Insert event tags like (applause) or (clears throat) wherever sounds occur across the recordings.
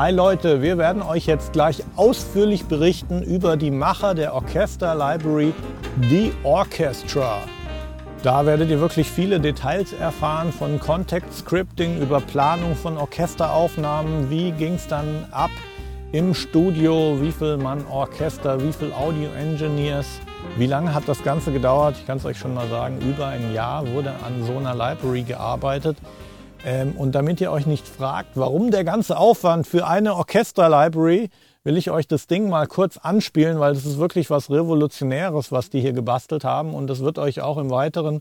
Hi Leute, wir werden euch jetzt gleich ausführlich berichten über die Macher der Orchester Library The Orchestra. Da werdet ihr wirklich viele Details erfahren von Contact Scripting über Planung von Orchesteraufnahmen, wie ging es dann ab im Studio, wie viel Mann Orchester, wie viel Audio Engineers, wie lange hat das Ganze gedauert? Ich kann es euch schon mal sagen, über ein Jahr wurde an so einer Library gearbeitet. Ähm, und damit ihr euch nicht fragt, warum der ganze Aufwand für eine Orchester-Library, will ich euch das Ding mal kurz anspielen, weil das ist wirklich was Revolutionäres, was die hier gebastelt haben. Und das wird euch auch im weiteren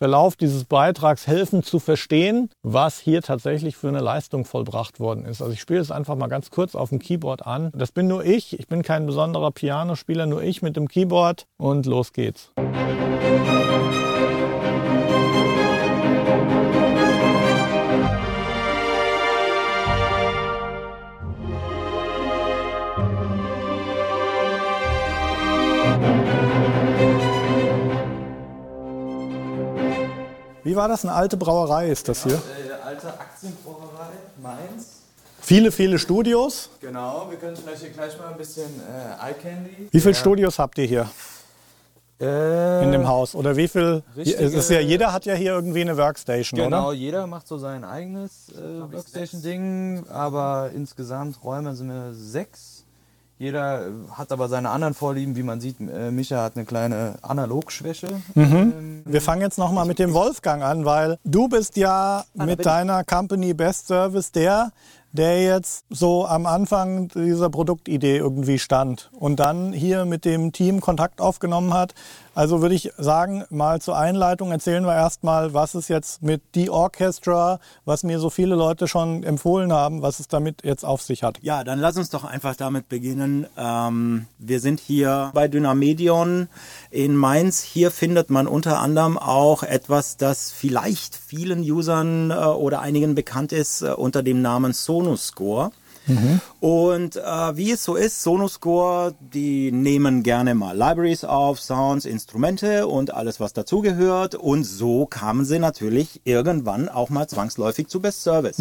Verlauf dieses Beitrags helfen zu verstehen, was hier tatsächlich für eine Leistung vollbracht worden ist. Also ich spiele es einfach mal ganz kurz auf dem Keyboard an. Das bin nur ich. Ich bin kein besonderer Pianospieler, nur ich mit dem Keyboard. Und los geht's. Wie war das? Eine alte Brauerei ist das hier? Ja, äh, alte Aktienbrauerei Mainz. Viele, viele Studios. Genau, wir können vielleicht hier gleich mal ein bisschen äh, Eye Candy. Wie viele Studios habt ihr hier Äh, in dem Haus? Oder wie viel? Es ist ja, jeder hat ja hier irgendwie eine Workstation, Genau, oder? jeder macht so sein eigenes äh, Workstation-Ding, aber insgesamt Räume sind wir sechs. Jeder äh, hat aber seine anderen Vorlieben, wie man sieht. Äh, Micha hat eine kleine Analogschwäche. Ähm, Wir fangen jetzt nochmal mit dem Wolfgang an, weil du bist ja mit deiner Company Best Service der, der jetzt so am Anfang dieser Produktidee irgendwie stand und dann hier mit dem Team Kontakt aufgenommen hat. Also würde ich sagen, mal zur Einleitung erzählen wir erstmal, was es jetzt mit The Orchestra, was mir so viele Leute schon empfohlen haben, was es damit jetzt auf sich hat. Ja, dann lass uns doch einfach damit beginnen. Ähm, wir sind hier bei Dynamedion in Mainz. Hier findet man unter anderem auch etwas, das vielleicht vielen Usern äh, oder einigen bekannt ist äh, unter dem Namen Sonoscore. Und äh, wie es so ist, Sonoscore, die nehmen gerne mal Libraries auf, Sounds, Instrumente und alles, was dazugehört. Und so kamen sie natürlich irgendwann auch mal zwangsläufig zu Best Service.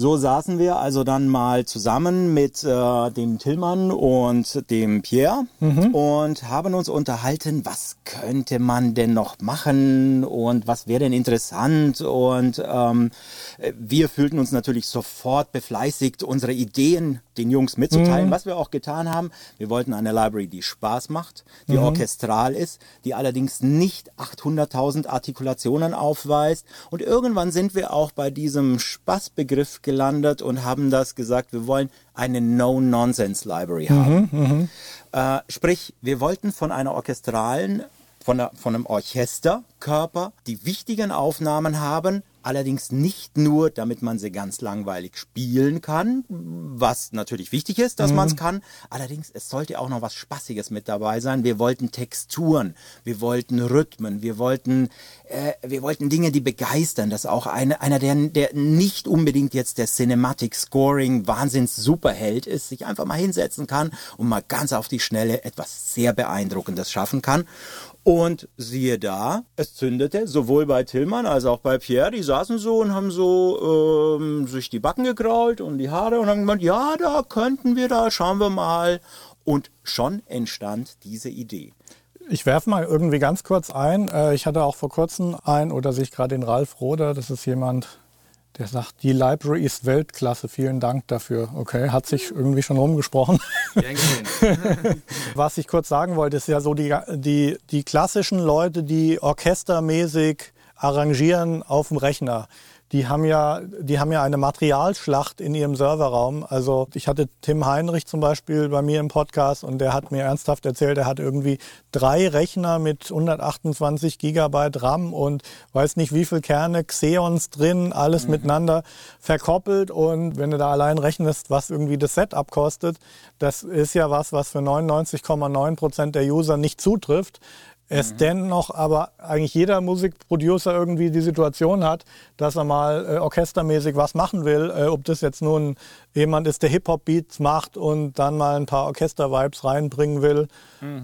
So saßen wir also dann mal zusammen mit äh, dem Tillmann und dem Pierre und haben uns unterhalten, was könnte man denn noch machen und was wäre denn interessant und ähm, äh, wir fühlten uns natürlich sofort befleißigt, unsere Ideen den Jungs mitzuteilen, was wir auch getan haben. Wir wollten eine Library, die Spaß macht, die orchestral ist, die allerdings nicht 800.000 Artikulationen aufweist. Und irgendwann sind wir auch bei diesem Spaßbegriff gelandet und haben das gesagt, wir wollen eine No-Nonsense-Library haben. Äh, sprich, wir wollten von einer orchestralen, von, einer, von einem Orchesterkörper die wichtigen Aufnahmen haben, allerdings nicht nur, damit man sie ganz langweilig spielen kann, was natürlich wichtig ist, dass man es kann. Allerdings, es sollte auch noch was Spaßiges mit dabei sein. Wir wollten Texturen, wir wollten Rhythmen, wir wollten, äh, wir wollten Dinge, die begeistern. Das auch eine, einer, der, der nicht unbedingt jetzt der Cinematic Scoring Wahnsinns Superheld ist, sich einfach mal hinsetzen kann und mal ganz auf die Schnelle etwas sehr Beeindruckendes schaffen kann. Und siehe da, es zündete sowohl bei Tillmann als auch bei Pierre. Die saßen so und haben so ähm, sich die Backen gekrault und die Haare und haben gemeint, ja, da könnten wir da, schauen wir mal. Und schon entstand diese Idee. Ich werfe mal irgendwie ganz kurz ein. Äh, Ich hatte auch vor kurzem ein, oder sehe ich gerade den Ralf Roder, das ist jemand, der sagt, die Library ist Weltklasse, vielen Dank dafür. Okay, hat sich irgendwie schon rumgesprochen. (laughs) Was ich kurz sagen wollte, ist ja so die, die, die klassischen Leute, die orchestermäßig arrangieren auf dem Rechner. Die haben ja, die haben ja eine Materialschlacht in ihrem Serverraum. Also ich hatte Tim Heinrich zum Beispiel bei mir im Podcast und der hat mir ernsthaft erzählt, er hat irgendwie drei Rechner mit 128 Gigabyte RAM und weiß nicht wie viel Kerne, Xeons drin, alles miteinander verkoppelt und wenn du da allein rechnest, was irgendwie das Setup kostet, das ist ja was, was für 99,9 Prozent der User nicht zutrifft. Es dennoch aber eigentlich jeder Musikproducer irgendwie die Situation hat, dass er mal äh, orchestermäßig was machen will, äh, ob das jetzt nun jemand ist, der Hip-Hop-Beats macht und dann mal ein paar Orchester-Vibes reinbringen will.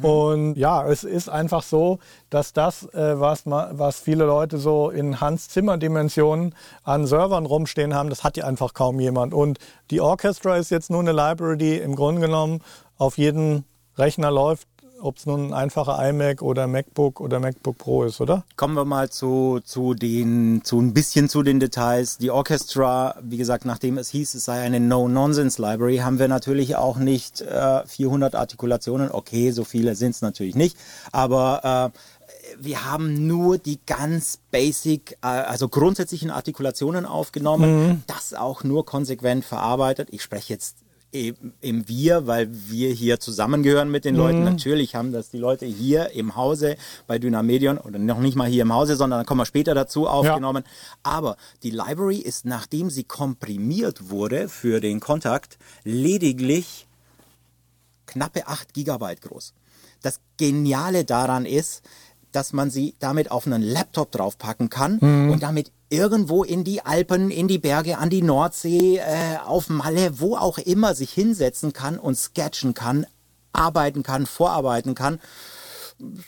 Und ja, es ist einfach so, dass das, äh, was, was viele Leute so in Hans-Zimmer-Dimensionen an Servern rumstehen haben, das hat ja einfach kaum jemand. Und die Orchestra ist jetzt nur eine Library, die im Grunde genommen auf jeden Rechner läuft, ob es nun ein einfacher iMac oder MacBook oder MacBook Pro ist, oder? Kommen wir mal zu, zu den, zu ein bisschen zu den Details. Die Orchestra, wie gesagt, nachdem es hieß, es sei eine No-Nonsense-Library, haben wir natürlich auch nicht äh, 400 Artikulationen. Okay, so viele sind es natürlich nicht, aber äh, wir haben nur die ganz basic, äh, also grundsätzlichen Artikulationen aufgenommen, das auch nur konsequent verarbeitet. Ich spreche jetzt im, Wir, weil wir hier zusammengehören mit den Leuten. Natürlich haben das die Leute hier im Hause bei Dynamedion oder noch nicht mal hier im Hause, sondern dann kommen wir später dazu aufgenommen. Aber die Library ist, nachdem sie komprimiert wurde für den Kontakt, lediglich knappe 8 Gigabyte groß. Das Geniale daran ist, dass man sie damit auf einen Laptop draufpacken kann und damit irgendwo in die Alpen, in die Berge, an die Nordsee, äh, auf Malle, wo auch immer sich hinsetzen kann und sketchen kann, arbeiten kann, vorarbeiten kann.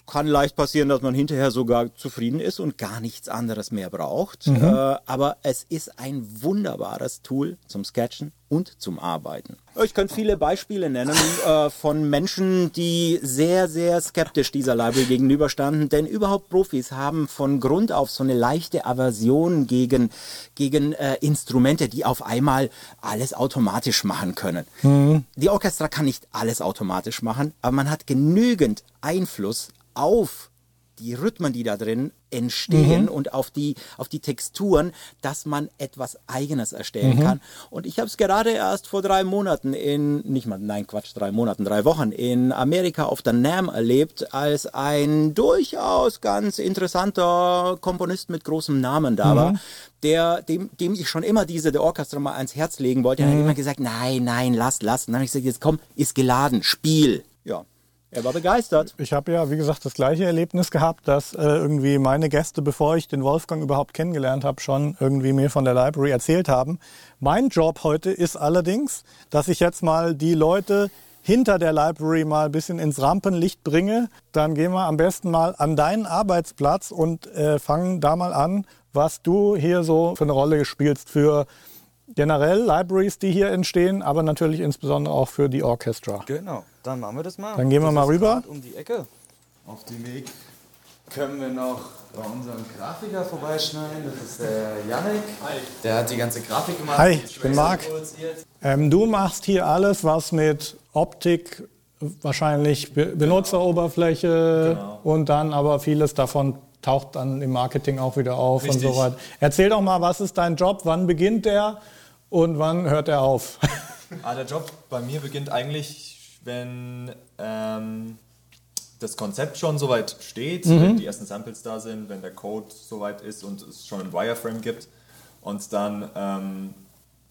Kann leicht passieren, dass man hinterher sogar zufrieden ist und gar nichts anderes mehr braucht. Äh, aber es ist ein wunderbares Tool zum Sketchen und zum Arbeiten. Ich könnte viele Beispiele nennen äh, von Menschen, die sehr, sehr skeptisch dieser Library gegenüberstanden, denn überhaupt Profis haben von Grund auf so eine leichte Aversion gegen, gegen äh, Instrumente, die auf einmal alles automatisch machen können. Die Orchestra kann nicht alles automatisch machen, aber man hat genügend Einfluss auf die Rhythmen, die da drin entstehen und auf die, auf die Texturen, dass man etwas Eigenes erstellen kann. Und ich habe es gerade erst vor drei Monaten in, nicht mal, nein, Quatsch, drei Monaten, drei Wochen in Amerika auf der NAM erlebt, als ein durchaus ganz interessanter Komponist mit großem Namen da war, der, dem, dem ich schon immer diese The Orchestra mal ans Herz legen wollte. Er hat immer gesagt, nein, nein, lass, lass. Und dann habe ich gesagt, jetzt komm, ist geladen, Spiel. Ja, er war begeistert. Ich habe ja, wie gesagt, das gleiche Erlebnis gehabt, dass äh, irgendwie meine Gäste, bevor ich den Wolfgang überhaupt kennengelernt habe, schon irgendwie mir von der Library erzählt haben. Mein Job heute ist allerdings, dass ich jetzt mal die Leute hinter der Library mal ein bisschen ins Rampenlicht bringe. Dann gehen wir am besten mal an deinen Arbeitsplatz und äh, fangen da mal an, was du hier so für eine Rolle spielst für generell Libraries, die hier entstehen, aber natürlich insbesondere auch für die Orchestra. Genau, dann machen wir das mal. Dann gehen wir das mal ist rüber. Um die Ecke. Auf dem Weg können wir noch bei unserem Grafiker vorbeischneiden. Das ist der Yannick. Der hat die ganze Grafik gemacht. Hi, ich bin Marc. Ähm, du machst hier alles, was mit Optik, wahrscheinlich Be Benutzeroberfläche und dann aber vieles davon taucht dann im Marketing auch wieder auf und Richtig. so weiter. Erzähl doch mal, was ist dein Job? Wann beginnt der und wann hört er auf? Ah, der Job bei mir beginnt eigentlich, wenn ähm, das Konzept schon soweit steht, wenn die ersten Samples da sind, wenn der Code soweit ist und es schon ein Wireframe gibt. Und dann ähm,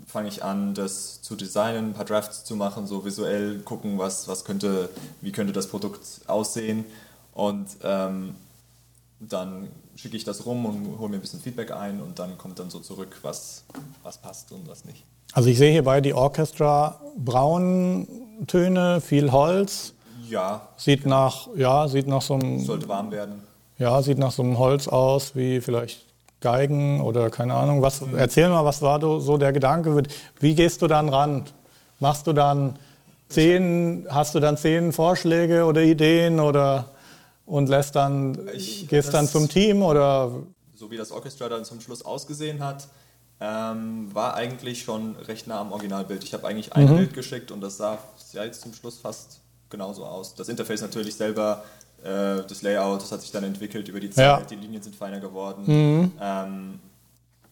fange ich an, das zu designen, ein paar Drafts zu machen, so visuell gucken, was, was könnte, wie könnte das Produkt aussehen. Und ähm, dann schicke ich das rum und hole mir ein bisschen Feedback ein und dann kommt dann so zurück, was, was passt und was nicht. Also ich sehe hier bei die Orchestra Brauntöne, viel Holz. Ja, Sieht nach, ja, sieht nach so einem, sollte warm werden. ja, sieht nach so einem Holz aus, wie vielleicht Geigen oder keine Ahnung. Was, erzähl mal, was war so der Gedanke? Wie gehst du dann ran? Machst du dann zehn, hast du dann zehn Vorschläge oder Ideen oder und lässt dann, Ich- gehst dann zum Team oder so wie das Orchestra dann zum Schluss ausgesehen hat, ähm, war eigentlich schon recht nah am Originalbild. Ich habe eigentlich ein Bild geschickt und das sah jetzt zum Schluss fast genauso aus. Das Interface natürlich selber, äh, das Layout, das hat sich dann entwickelt über die Zeit, Ja. die Linien sind feiner geworden. Ähm,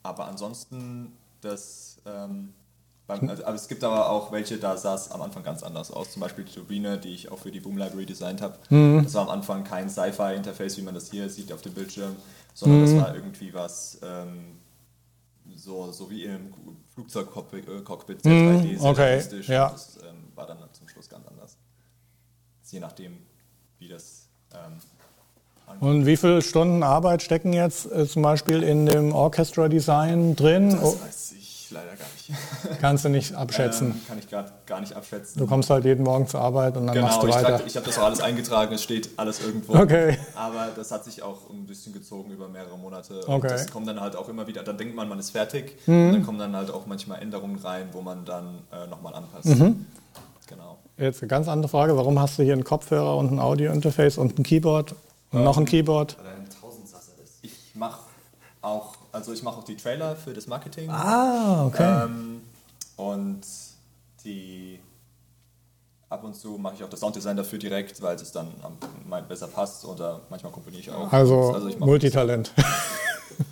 aber ansonsten, das, ähm, beim, also, aber es gibt aber auch welche, da sah es am Anfang ganz anders aus. Zum Beispiel die Turbine, die ich auch für die Boom Library designt habe. Das war am Anfang kein Sci-Fi-Interface, wie man das hier sieht auf dem Bildschirm, sondern das war irgendwie was ähm, so, so wie im Flugzeugcockpit, Cockpit, sehr 3D, sehr okay, realistisch. ja. Das ähm, war dann zum Schluss ganz anders. Je nachdem, wie das ähm, Und wie viele Stunden Arbeit stecken jetzt äh, zum Beispiel in dem Orchestra Design drin? Das Oh, weiß ich leider gar nicht. (laughs) kannst du nicht abschätzen. Ähm, kann ich gar, gar nicht abschätzen. Du kommst halt jeden Morgen zur Arbeit und dann machst genau, du ich, weiter. trag- ich habe das auch alles eingetragen, es steht alles irgendwo. Okay. Aber das hat sich auch ein bisschen gezogen über mehrere Monate. Und Okay. Mhm. das kommt dann halt auch immer wieder, dann denkt man, man ist fertig. Und dann kommen dann halt auch manchmal Änderungen rein, wo man dann äh, nochmal anpasst. Mhm. Genau. Jetzt eine ganz andere Frage. Warum hast du hier einen Kopfhörer und ein Audio-Interface und ein Keyboard und noch ein Keyboard? Weil er ein Tausendsasser ist. Ich mache auch, also ich mache auch die Trailer für das Marketing. Ah, okay. Ähm, und die ab und zu mache ich auch das Sounddesign dafür direkt, weil es dann am, besser passt oder manchmal komponiere ich auch. Also, ich mach- Multitalent.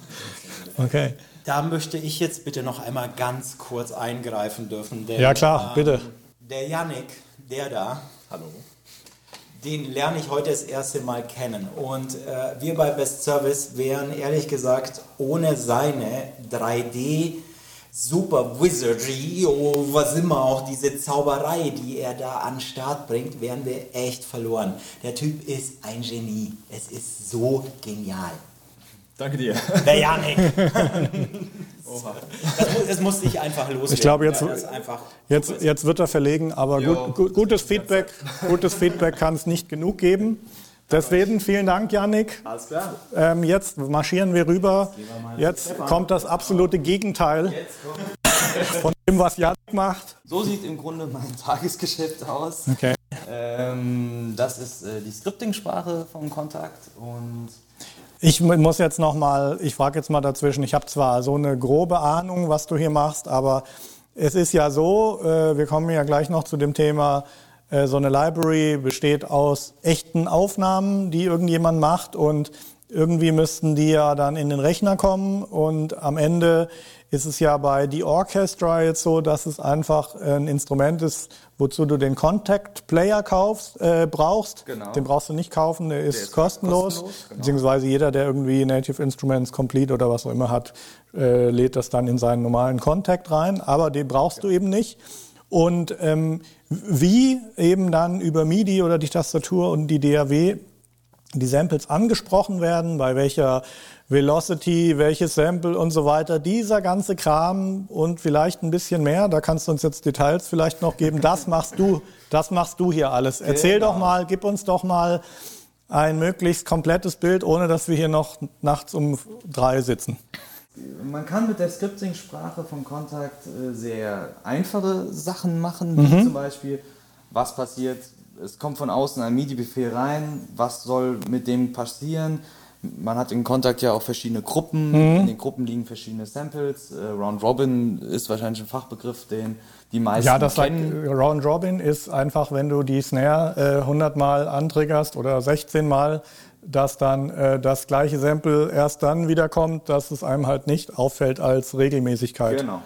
(laughs) okay. Da möchte ich jetzt bitte noch einmal ganz kurz eingreifen dürfen. Denn, Ja, klar, bitte. Der Yannick, der da, Hallo. Den lerne ich heute das erste Mal kennen. Und äh, wir bei Best Service wären ehrlich gesagt ohne seine 3D Super Wizardry, oh, was immer auch diese Zauberei, die er da an den Start bringt, wären wir echt verloren. Der Typ ist ein Genie. Es ist so genial. Danke dir. Der Janik. (laughs) das, mu- das musste ich einfach loswerden. Ich glaube, jetzt- das Jetzt, jetzt wird er verlegen, aber gut, gut, gutes Feedback, gutes Feedback kann es nicht genug geben. Deswegen vielen Dank, Yannick. alles klar. Ähm, jetzt marschieren wir rüber. Jetzt kommt das absolute Gegenteil von dem, was Yannick macht. So sieht im Grunde mein Tagesgeschäft aus. Okay. Ähm, das ist äh, die Scripting-Sprache vom Kontakt und Ich mu- muss jetzt noch mal, ich frage jetzt mal dazwischen. Ich habe zwar so eine grobe Ahnung, was du hier machst, aber es ist ja so, äh, wir kommen ja gleich noch zu dem Thema, äh, so eine Library besteht aus echten Aufnahmen, die irgendjemand macht und irgendwie müssten die ja dann in den Rechner kommen und am Ende ist es ja bei The Orchestra jetzt so, dass es einfach ein Instrument ist, wozu du den Contact Player kaufst, äh, brauchst. Genau. Den brauchst du nicht kaufen, der ist, ist kostenlos. kostenlos, genau. Beziehungsweise jeder, der irgendwie Native Instruments Complete oder was auch immer hat, äh, lädt das dann in seinen normalen Contact rein. Aber den brauchst du eben nicht. Und ähm, wie eben dann über MIDI oder die Tastatur und die DAW die Samples angesprochen werden, bei welcher Velocity, welches Sample und so weiter, dieser ganze Kram und vielleicht ein bisschen mehr, da kannst du uns jetzt Details vielleicht noch geben, das machst du, das machst du hier alles. Erzähl doch mal, gib uns doch mal ein möglichst komplettes Bild, ohne dass wir hier noch nachts um drei sitzen. Man kann mit der Scripting-Sprache vom Kontakt äh, sehr einfache Sachen machen, wie zum Beispiel, was passiert, es kommt von außen ein MIDI-Befehl rein, was soll mit dem passieren. Man hat in Kontakt ja auch verschiedene Gruppen, in den Gruppen liegen verschiedene Samples. Äh, Round Robin ist wahrscheinlich ein Fachbegriff, den die meisten Ja, das kennen. Round Robin ist einfach, wenn du die Snare äh, 100 Mal antriggerst oder 16 Mal, dass dann äh, das gleiche Sample erst dann wiederkommt, dass es einem halt nicht auffällt als Regelmäßigkeit. Genau.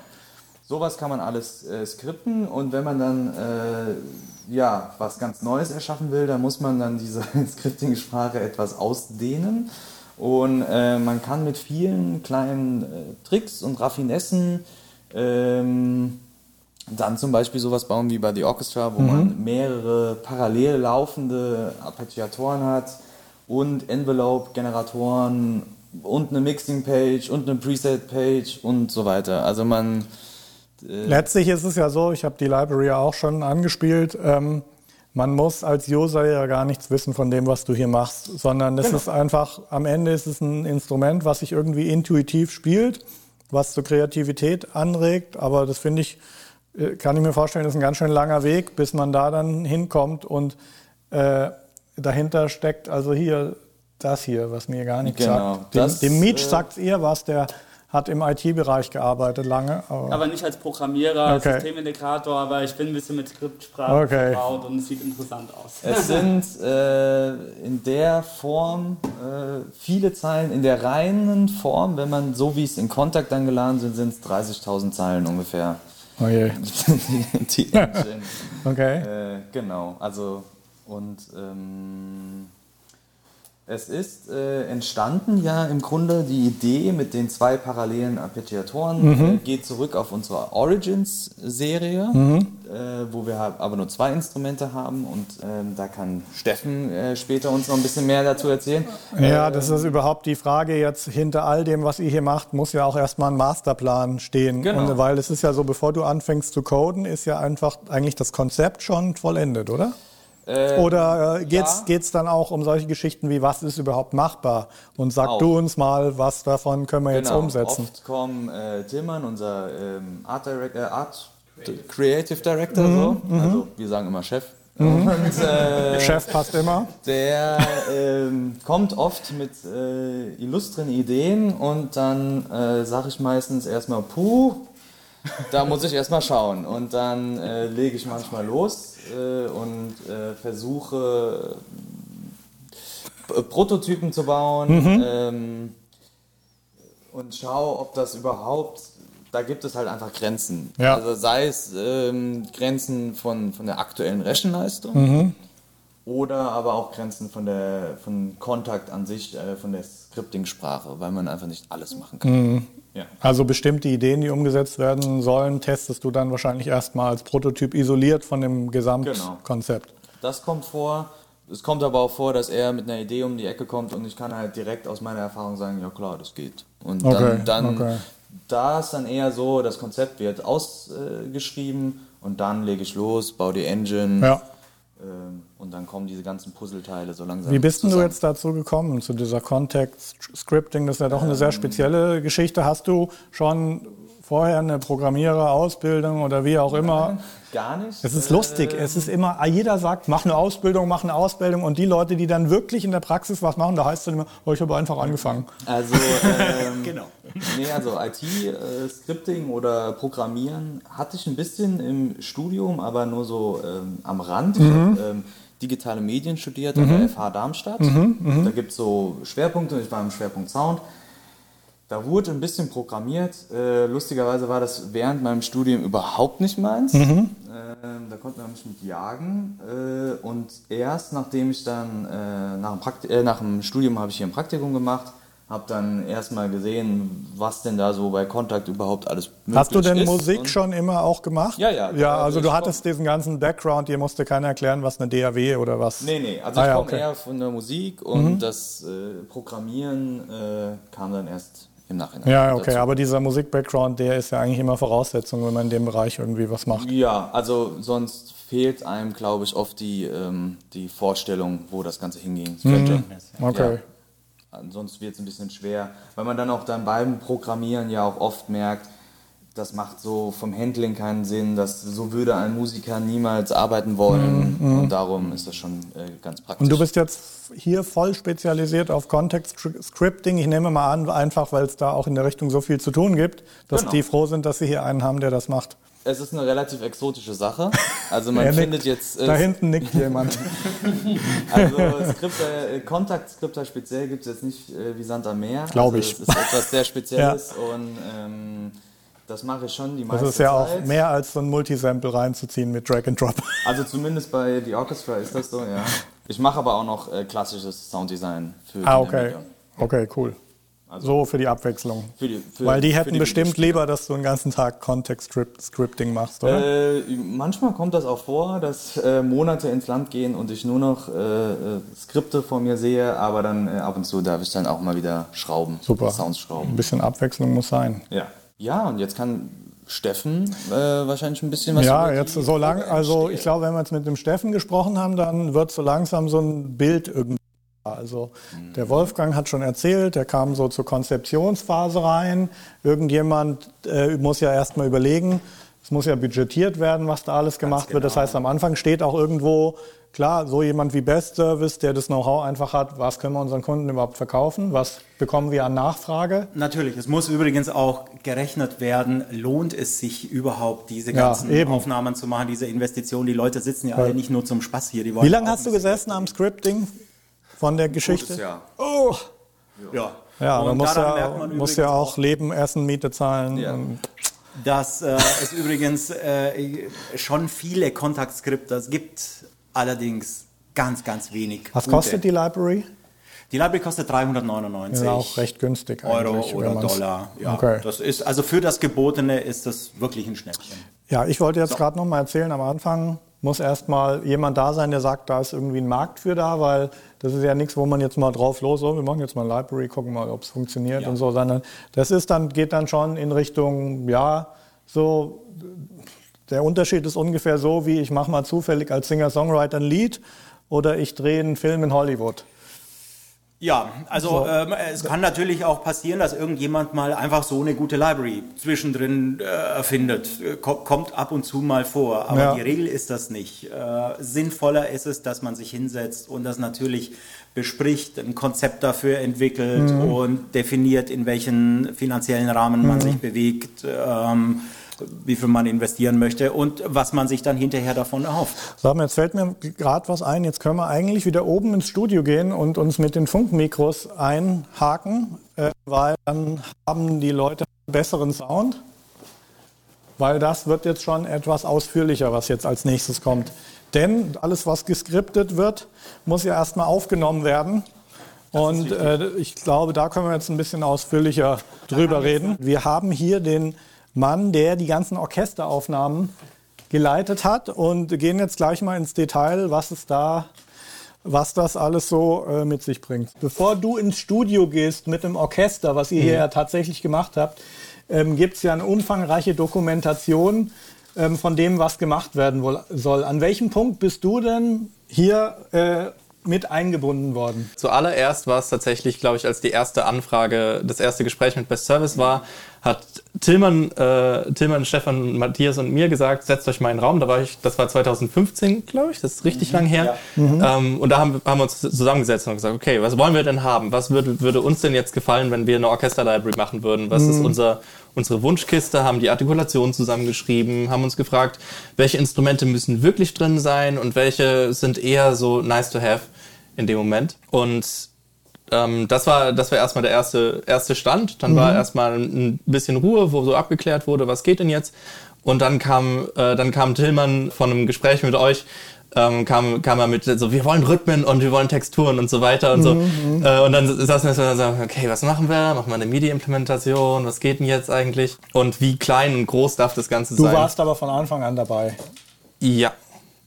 Sowas kann man alles äh, skripten und wenn man dann äh, ja, was ganz Neues erschaffen will, dann muss man dann diese (laughs) Scripting-Sprache etwas ausdehnen. Und äh, man kann mit vielen kleinen äh, Tricks und Raffinessen ähm, dann zum Beispiel sowas bauen wie bei The Orchestra, wo man mehrere parallel laufende Arpeggiatoren hat und Envelope-Generatoren und eine Mixing-Page und eine Preset-Page und so weiter. Also man Letztlich ist es ja so, ich habe die Library ja auch schon angespielt, ähm, man muss als User ja gar nichts wissen von dem, was du hier machst, sondern es ist einfach, am Ende ist es ein Instrument, was sich irgendwie intuitiv spielt, was zur Kreativität anregt, aber das finde ich, äh, kann ich mir vorstellen, ist ein ganz schön langer Weg, bis man da dann hinkommt und äh, dahinter steckt also hier das hier, was mir gar nichts Genau, sagt. Dem, das, dem Meech äh, sagt ihr was, der hat im IT-Bereich gearbeitet lange. Aber Aber nicht als Programmierer, Okay. Systemintegrator, aber ich bin ein bisschen mit Skriptsprache Okay. vertraut und es sieht interessant aus. Es (laughs) sind äh, in der Form äh, viele Zeilen, in der reinen Form, wenn man so wie es in Kontakt dann geladen sind, sind es 30.000 Zeilen ungefähr. oh je. die, (laughs) die Engine. (laughs) Okay. äh, genau, also und ähm, Es ist äh, entstanden ja im Grunde die Idee mit den zwei parallelen Arpeggiatoren, äh, geht zurück auf unsere Origins-Serie, äh, wo wir aber nur zwei Instrumente haben und ähm, da kann Steffen äh, später uns noch ein bisschen mehr dazu erzählen. Ja, das ist überhaupt die Frage jetzt hinter all dem, was ihr hier macht, muss ja auch erstmal ein Masterplan stehen. Genau. Und, weil es ist ja so, bevor du anfängst zu coden, ist ja einfach eigentlich das Konzept schon vollendet, oder? Äh, Oder äh, geht's ja. geht's dann auch um solche Geschichten wie, was ist überhaupt machbar? Und sag Auch. du uns mal, was davon können wir jetzt Genau, umsetzen? Oft kommen äh, Tillmann, unser ähm, Art, Direct, äh, Art Creative Director, Mhm, so. also wir sagen immer Chef. (laughs) Und äh, Chef passt immer. der ähm, kommt oft mit äh, illustren Ideen und dann äh, sage ich meistens erstmal, puh, da muss ich erstmal schauen. Und dann äh, lege ich manchmal los äh, und äh, versuche äh, Prototypen zu bauen ähm, und schaue, ob das überhaupt, da gibt es halt einfach Grenzen. Ja. Also sei es ähm, Grenzen von, von der aktuellen Rechenleistung Mhm. Oder aber auch Grenzen von der von Kontakt an sich, äh, von der Scripting-Sprache, weil man einfach nicht alles machen kann. Mhm. Ja. Also bestimmte Ideen, die umgesetzt werden sollen, testest du dann wahrscheinlich erstmal als Prototyp isoliert von dem Gesamtkonzept. Das kommt vor. Es kommt aber auch vor, dass er mit einer Idee um die Ecke kommt und ich kann halt direkt aus meiner Erfahrung sagen, ja klar, das geht. Und Okay, dann, dann okay. da ist dann eher so, das Konzept wird ausgeschrieben und dann lege ich los, baue die Engine Ja. Ähm, und dann kommen diese ganzen Puzzleteile so langsam Wie bist denn du zusammen. jetzt dazu gekommen, zu dieser Context-Scripting? Das ist ja doch eine sehr spezielle Geschichte. Hast du schon vorher eine Programmierer-Ausbildung oder wie auch immer? Gar nicht. Es ist lustig. Es ist immer, jeder sagt, mach eine Ausbildung, mach eine Ausbildung. Und die Leute, die dann wirklich in der Praxis was machen, da heißt es dann immer, oh, ich habe einfach angefangen. Also, ähm, (laughs) Genau. Nee, also IT-Scripting oder Programmieren hatte ich ein bisschen im Studium, aber nur so ähm, am Rand. Ich habe ähm, digitale Medien studiert an der FH Darmstadt. Da gibt es so Schwerpunkte, ich war im Schwerpunkt Sound. Da wurde ein bisschen programmiert. Äh, lustigerweise war das während meinem Studium überhaupt nicht meins. Ähm, da konnte man mich mit jagen. Äh, und erst nachdem ich dann äh, nach, dem Prakti äh, nach dem Studium habe ich hier ein Praktikum gemacht, habe dann erstmal gesehen, was denn da so bei Kontakt überhaupt alles möglich Hast du denn ist. Musik Und- schon immer auch gemacht? Ja, ja. Ja, also du komm- hattest diesen ganzen Background, dir musste keiner erklären, was eine DAW oder was. Nee, nee, also Ah, ich ja, komme okay. Mhm. eher von der Musik und das äh, Programmieren äh, kam dann erst im Nachhinein. Ja, okay, dazu. aber dieser Musik-Background, der ist ja eigentlich immer Voraussetzung, wenn man in dem Bereich irgendwie was macht. Ja, also sonst fehlt einem, glaube ich, oft die, ähm, die Vorstellung, wo das Ganze hingehen könnte. Okay. Ja. Ansonsten wird es ein bisschen schwer, weil man dann auch dann beim Programmieren ja auch oft merkt, das macht so vom Handling keinen Sinn, dass so würde ein Musiker niemals arbeiten wollen und darum ist das schon äh, ganz praktisch. Und du bist jetzt hier voll spezialisiert auf Context-Scripting. Ich nehme mal an, einfach weil es da auch in der Richtung so viel zu tun gibt, dass Genau. die froh sind, dass sie hier einen haben, der das macht. es ist eine relativ exotische Sache. (laughs) Also man Er nickt. findet jetzt äh, Da hinten nickt (laughs) jemand. Also Skripte, äh, Kontaktskripter speziell gibt es jetzt nicht äh, wie Sand am Meer. Glaub also, ich. Das ist etwas sehr (laughs) Spezielles und ähm, das mache ich schon die Das meiste ist ja auch Zeit. mehr als so ein Multisample reinzuziehen mit Drag and Drop. (laughs) Also zumindest bei The Orchestra ist das so, ja. Ich mache aber auch noch äh, klassisches Sounddesign für Ah, die okay. Okay, cool. So für die Abwechslung. Für die, für, Weil die hätten bestimmt Videospiele. lieber, dass du den ganzen Tag Context-Scripting machst, oder? Äh, manchmal kommt das auch vor, dass äh, Monate ins Land gehen und ich nur noch äh, äh, Skripte vor mir sehe, aber dann äh, ab und zu darf ich dann auch mal wieder schrauben, Super. Sounds Ein schrauben. bisschen Abwechslung muss sein. Ja. Ja, und jetzt kann Steffen äh, wahrscheinlich ein bisschen was Ja, jetzt so lang, also ich glaube, wenn wir jetzt mit dem Steffen gesprochen haben, dann wird so langsam so ein Bild irgendwie. Also der Wolfgang hat schon erzählt, der kam so zur Konzeptionsphase rein. Irgendjemand äh, muss ja erstmal überlegen, es muss ja budgetiert werden, was da alles gemacht wird. Das heißt, am Anfang steht auch irgendwo, klar, so jemand wie Best Service, der das Know-how einfach hat, was können wir unseren Kunden überhaupt verkaufen, was bekommen wir an Nachfrage. Natürlich, es muss übrigens auch gerechnet werden, lohnt es sich überhaupt, diese Ja, ganzen eben. Aufnahmen zu machen, diese Investitionen. Die Leute sitzen ja alle nicht nur zum Spaß hier. Die Wie lange hast du gesessen am Scripting von der Geschichte? Gutes Jahr. Oh, Ja, Ja, Und man muss ja, merkt man muss ja auch leben, essen, Miete zahlen. Ja. Und dass äh, es übrigens äh, schon viele Kontaktskripte gibt, allerdings ganz, ganz wenig. Was gute. kostet die Library? Die Library kostet 399 Ist auch recht günstig Euro oder Dollar. Ja, Okay. das ist also für das Gebotene ist das wirklich ein Schnäppchen. Ja, ich wollte jetzt gerade noch mal erzählen, am Anfang muss erst mal jemand da sein, der sagt, da ist irgendwie ein Markt für da, weil das ist ja nichts, wo man jetzt mal drauf los, so, wir machen jetzt mal eine Library, gucken mal, ob es funktioniert Ja. und so, sondern das ist dann, geht dann schon in Richtung, ja, so, der Unterschied ist ungefähr so, wie ich mache mal zufällig als Singer-Songwriter ein Lied oder ich drehe einen Film in Hollywood. Ja, also So. ähm, es kann natürlich auch passieren, dass irgendjemand mal einfach so eine gute Library zwischendrin äh, erfindet. Äh, ko- kommt ab und zu mal vor, aber Ja. die Regel ist das nicht. Äh, sinnvoller ist es, dass man sich hinsetzt und das natürlich bespricht, ein Konzept dafür entwickelt Mhm. und definiert, in welchen finanziellen Rahmen man sich bewegt. Ähm, wie viel man investieren möchte und was man sich dann hinterher davon erhofft. Sag mal, jetzt fällt mir gerade was ein. Jetzt können wir eigentlich wieder oben ins Studio gehen und uns mit den Funkmikros einhaken, äh, weil dann haben die Leute einen besseren Sound. Weil das wird jetzt schon etwas ausführlicher, was jetzt als nächstes kommt. Denn alles, was geskriptet wird, muss ja erstmal aufgenommen werden. Und äh, ich glaube, da können wir jetzt ein bisschen ausführlicher drüber reden. Wir haben hier den Mann, der die ganzen Orchesteraufnahmen geleitet hat und gehen jetzt gleich mal ins Detail, was es da, was das alles so äh, mit sich bringt. Bevor du ins Studio gehst mit dem Orchester, was ihr hier ja tatsächlich gemacht habt, ähm, gibt es ja eine umfangreiche Dokumentation ähm, von dem, was gemacht werden soll. An welchem Punkt bist du denn hier äh, mit eingebunden worden? Zuallererst war es tatsächlich, glaube ich, als die erste Anfrage, das erste Gespräch mit Best Service war, hat Tillmann, äh, Tillmann, Stefan, Matthias und mir gesagt, setzt euch mal in den Raum. Da war ich, das war 2015, glaube ich, das ist richtig lang her. Ähm, und da haben, haben wir uns zusammengesetzt und gesagt, okay, was wollen wir denn haben? Was würde, würde uns denn jetzt gefallen, wenn wir eine Orchester-Library machen würden? Was ist unser, unsere Wunschkiste? Haben die Artikulation zusammengeschrieben, haben uns gefragt, welche Instrumente müssen wirklich drin sein und welche sind eher so nice to have in dem Moment. Und ähm, das war das war erstmal der erste erste Stand. Dann war erstmal ein bisschen Ruhe, wo so abgeklärt wurde, was geht denn jetzt. Und dann kam äh, dann kam Tillmann von einem Gespräch mit euch. Ähm, kam, kam er mit so, wir wollen Rhythmen und wir wollen Texturen und so weiter und so. Äh, und dann saßen wir so und sagen, okay, was machen wir? Machen wir eine MIDI-Implementation? Was geht denn jetzt eigentlich? Und wie klein und groß darf das Ganze Du sein? warst aber von Anfang an dabei. ja,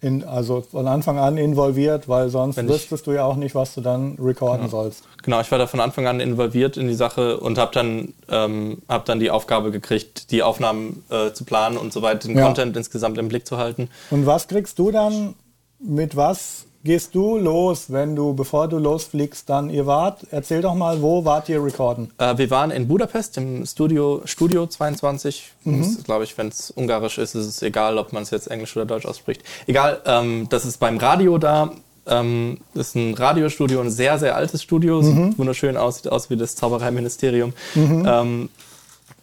In, also von Anfang an involviert, weil sonst Wenn wüsstest du ja auch nicht, was du dann recorden sollst. Genau, ich war da von Anfang an involviert in die Sache und habe dann, ähm, hab dann die Aufgabe gekriegt, die Aufnahmen äh, zu planen und so weiter, den Ja. Content insgesamt im Blick zu halten. Und was kriegst du dann, mit was gehst du los, wenn du, bevor du losfliegst, dann ihr wart? Erzähl doch mal, wo wart ihr recorden? Äh, wir waren in Budapest im Studio, Studio 22. Mhm. Glaube ich, wenn es ungarisch ist, ist es egal, ob man es jetzt Englisch oder Deutsch ausspricht. Egal, ähm, das ist beim Radio da. Ähm, das ist ein Radiostudio, ein sehr, sehr altes Studio. Sieht Mhm. wunderschön aus, sieht aus wie das Zaubereiministerium. Ähm,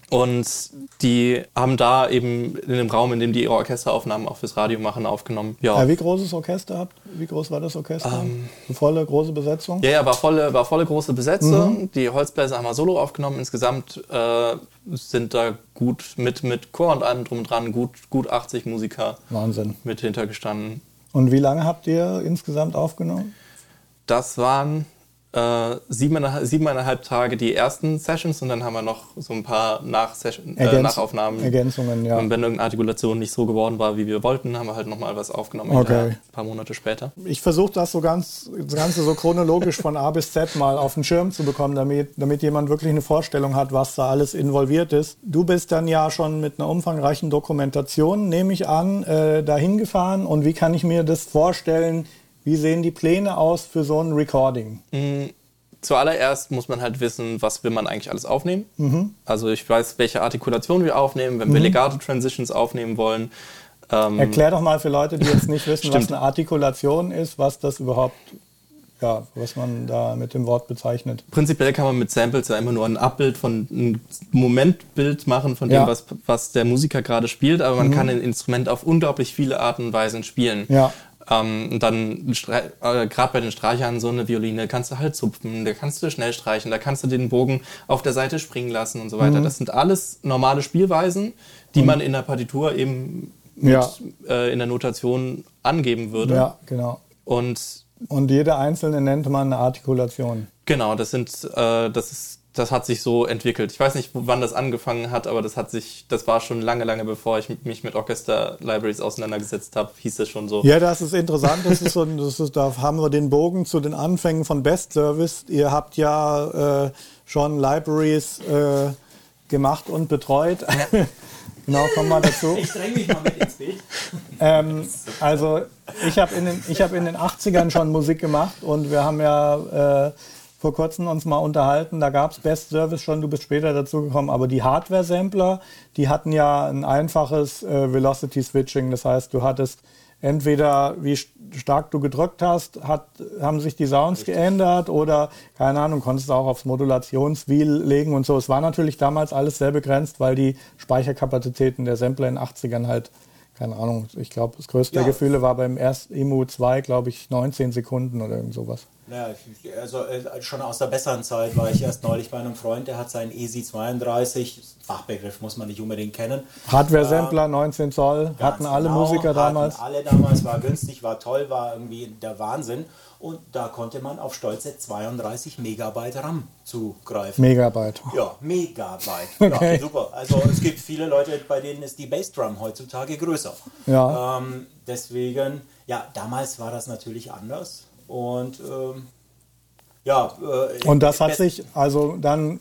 und die haben da eben in dem Raum, in dem die ihre Orchesteraufnahmen auch fürs Radio machen, aufgenommen. Ja, Ja, wie großes Orchester habt? Wie groß war das Orchester? Eine volle, große Besetzung? Ja, ja, war volle, war volle große Besetzung. Die Holzbläser haben wir solo aufgenommen. Insgesamt äh, sind da gut mit, mit Chor und allem drum dran gut, gut 80 Musiker Wahnsinn. mit hintergestanden. Und wie lange habt ihr insgesamt aufgenommen? Das waren äh, siebeneinhalb, siebeneinhalb Tage die ersten Sessions und dann haben wir noch so ein paar Nachsession, äh, Nachaufnahmen. Ergänzungen, ja. Und wenn irgendeine Artikulation nicht so geworden war, wie wir wollten, haben wir halt nochmal was aufgenommen, Okay. ein paar Monate später. Ich versuche das so ganz, das Ganze so chronologisch von A bis Z mal auf den Schirm zu bekommen, damit, damit jemand wirklich eine Vorstellung hat, was da alles involviert ist. Du bist dann ja schon mit einer umfangreichen Dokumentation, nehme ich an, äh, dahin gefahren. Und wie kann ich mir das vorstellen? Wie sehen die Pläne aus für so ein Recording? Zuallererst muss man halt wissen, was will man eigentlich alles aufnehmen. Mhm. Also ich weiß, welche Artikulation wir aufnehmen, wenn wir Legato-Transitions aufnehmen wollen. Ähm, Erklär doch mal für Leute, die jetzt nicht wissen, was eine Artikulation ist, was das überhaupt, ja, was man da mit dem Wort bezeichnet. prinzipiell kann man mit Samples ja immer nur ein Abbild von ein Momentbild machen von dem, Ja. Mhm. was, was der Musiker gerade spielt, aber man kann ein Instrument auf unglaublich viele Arten und Weisen spielen. Ja. Ähm, und dann äh, gerade bei den Streichern so eine Violine kannst du halt zupfen, da kannst du schnell streichen, da kannst du den Bogen auf der Seite springen lassen und so Mhm. weiter. Das sind alles normale Spielweisen, die man in der Partitur eben mit, Ja. äh, in der Notation angeben würde. Ja, genau. Und Und jede einzelne nennt man eine Artikulation. Genau, das sind, äh, das ist, das hat sich so entwickelt. Ich weiß nicht, wann das angefangen hat, aber das hat sich, das war schon lange, lange bevor ich mich mit Orchester-Libraries auseinandergesetzt habe, hieß das schon so. Ja, das ist interessant. Das ist so, das ist, da haben wir den Bogen zu den Anfängen von Best Service. Ihr habt ja äh, schon Libraries äh, gemacht und betreut. genau, (laughs) kommen wir dazu. Ich dränge mich mal mit ins Bild. Ähm, also ich habe in, den- ich hab in den 80ern schon Musik gemacht und wir haben ja äh, vor kurzem uns mal unterhalten, da gab es Best Service schon, du bist später dazugekommen, aber die Hardware-Sampler, die hatten ja ein einfaches äh, Velocity-Switching, das heißt, du hattest entweder wie st- stark du gedrückt hast, hat, haben sich die Sounds geändert oder keine Ahnung, konntest du auch aufs Modulationswheel legen und so. Es war natürlich damals alles sehr begrenzt, weil die Speicherkapazitäten der Sampler in den 80ern halt keine Ahnung, ich glaube, das größte der Ja. Gefühle war beim ersten Emu 2, glaube ich, 19 Sekunden oder irgend sowas. Ja, ich- also äh, schon aus der besseren Zeit war ich erst neulich bei einem Freund, der hat seinen ESI 32, Fachbegriff muss man nicht unbedingt kennen. Hardware-Sampler, 19 Zoll, hatten alle genau, Musiker hatten damals. Alle damals, war günstig, war toll, war irgendwie der Wahnsinn. Und da konnte man auf stolze 32 Megabyte RAM zugreifen. Megabyte. Ja, Megabyte. (laughs) Okay. Ja, super. Also es gibt viele Leute, bei denen ist die Bassdrum heutzutage größer. Ja. Ähm, deswegen, ja, damals war das natürlich anders. Und ähm, ja. Äh, Und das hat sich also dann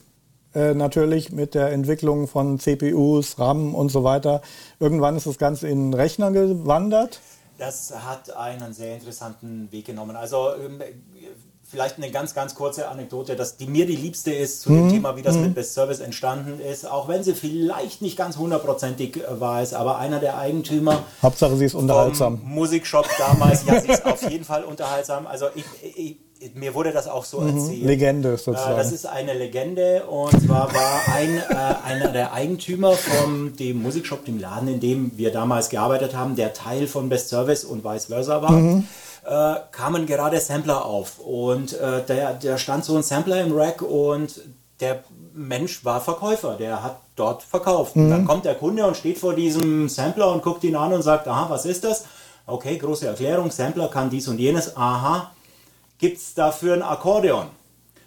äh, natürlich mit der Entwicklung von CPUs, RAM und so weiter, irgendwann ist das Ganze in den Rechner gewandert. Das hat einen sehr interessanten Weg genommen. Also ähm, vielleicht eine ganz, ganz kurze Anekdote, dass die mir die liebste ist zu dem Thema, wie das mit Best Service entstanden ist, auch wenn sie vielleicht nicht ganz hundertprozentig äh, weiß, aber einer der Eigentümer Hauptsache sie ist unterhaltsam. Musikshop damals, ja, sie ist auf jeden Fall unterhaltsam. Also ich, ich, mir wurde das auch so erzählt. Legende Äh, sozusagen. Das ist eine Legende und zwar war ein, äh, einer der Eigentümer von dem Musikshop, dem Laden, in dem wir damals gearbeitet haben, der Teil von Best Service und vice versa war. Äh, kamen gerade Sampler auf und äh, der, der stand so ein Sampler im Rack und der Mensch war Verkäufer, der hat dort verkauft. Und dann kommt der Kunde und steht vor diesem Sampler und guckt ihn an und sagt, aha, was ist das? Okay, große Erklärung, Sampler kann dies und jenes, aha, gibt es dafür ein Akkordeon?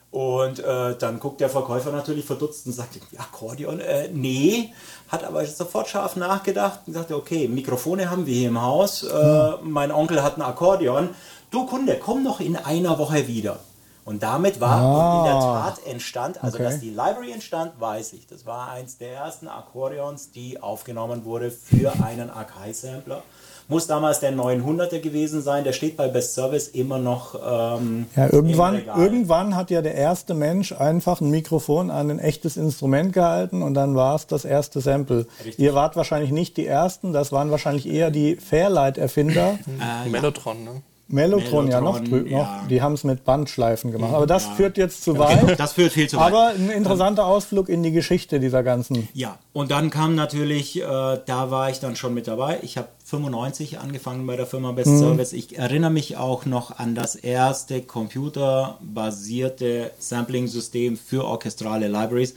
Und äh, dann guckt der Verkäufer natürlich verdutzt und sagt, Akkordeon? Äh, nee, hat aber sofort scharf nachgedacht und sagte, okay, Mikrofone haben wir hier im Haus, äh, mein Onkel hat ein Akkordeon. Du Kunde, komm noch in einer Woche wieder. Und damit war und in der Tat entstand, also Okay. dass die Library entstand, weiß ich. Das war eins der ersten Akkordeons, die aufgenommen wurde für einen Akai-Sampler. Muss damals der 900er gewesen sein, der steht bei Best Service immer noch ähm, Ja, im irgendwann, Regal. irgendwann hat ja der erste Mensch einfach ein Mikrofon an ein echtes Instrument gehalten und dann war es das erste Sample. Ihr wart wahrscheinlich nicht die Ersten, das waren wahrscheinlich eher die Fairlight-Erfinder. (laughs) Mellotron, ne? Mellotron, ja noch, Mellotron, drü- noch ja. die haben es mit Bandschleifen gemacht. Aber das führt jetzt zu weit. Das führt viel zu weit. Aber ein interessanter Ausflug in die Geschichte dieser ganzen. Ja, und dann kam natürlich, äh, da war ich dann schon mit dabei. Ich habe 95 angefangen bei der Firma Best Mhm. Service. Ich erinnere mich auch noch an das erste computerbasierte Sampling-System für orchestrale Libraries.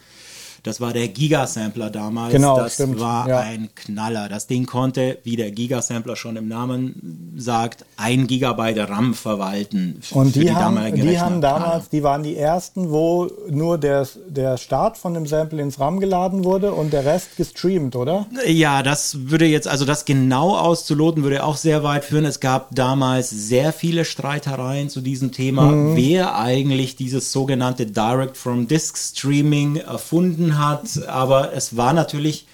Das war der Gigasampler damals. Genau, das stimmt, war ja. ein Knaller. Das Ding konnte, wie der Gigasampler schon im Namen sagt, ein Gigabyte RAM verwalten. Und für die, haben, die haben damals, die waren die ersten, wo nur der, der Start von dem Sample ins RAM geladen wurde und der Rest gestreamt, oder? Ja, das würde jetzt, also das genau auszuloten, würde auch sehr weit führen. Es gab damals sehr viele Streitereien zu diesem Thema, Mhm. wer eigentlich dieses sogenannte Direct from Disk Streaming erfunden hat. Aber es war natürlich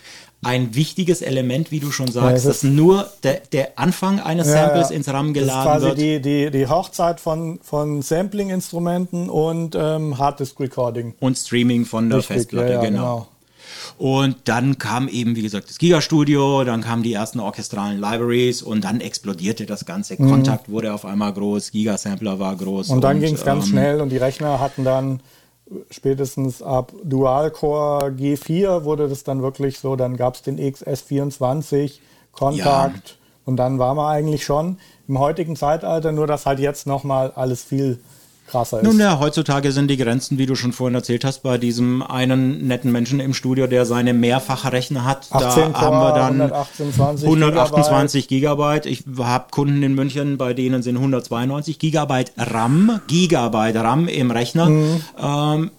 ein wichtiges Element, wie du schon sagst, ist- dass nur der, der Anfang eines Samples ins RAM Das ist geladen quasi wird. die, die, die Hochzeit von, von Sampling-Instrumenten und ähm, Harddisk-Recording. und Streaming von der Richtig, Festplatte, ja, ja, genau. Und dann kam eben, wie gesagt, das Giga-Studio, dann kamen die ersten orchestralen Libraries und dann explodierte das Ganze. Kontakt wurde auf einmal groß, Giga-Sampler war groß. Mhm. Und dann ging es ganz ähm, schnell und die Rechner hatten dann spätestens ab Dual-Core G4 wurde das dann wirklich so, dann gab es den XS24, Kontakt und dann war man eigentlich schon im heutigen Zeitalter, nur dass halt jetzt nochmal alles viel krasser Nun ist. ja, heutzutage sind die Grenzen, wie du schon vorhin erzählt hast, bei diesem einen netten Menschen im Studio, der seine Mehrfachrechner hat. 18 da haben wir dann 128 128 Gigabyte. Ich habe Kunden in München, bei denen sind 192 Gigabyte RAM, Gigabyte RAM im Rechner. Mhm. Ähm,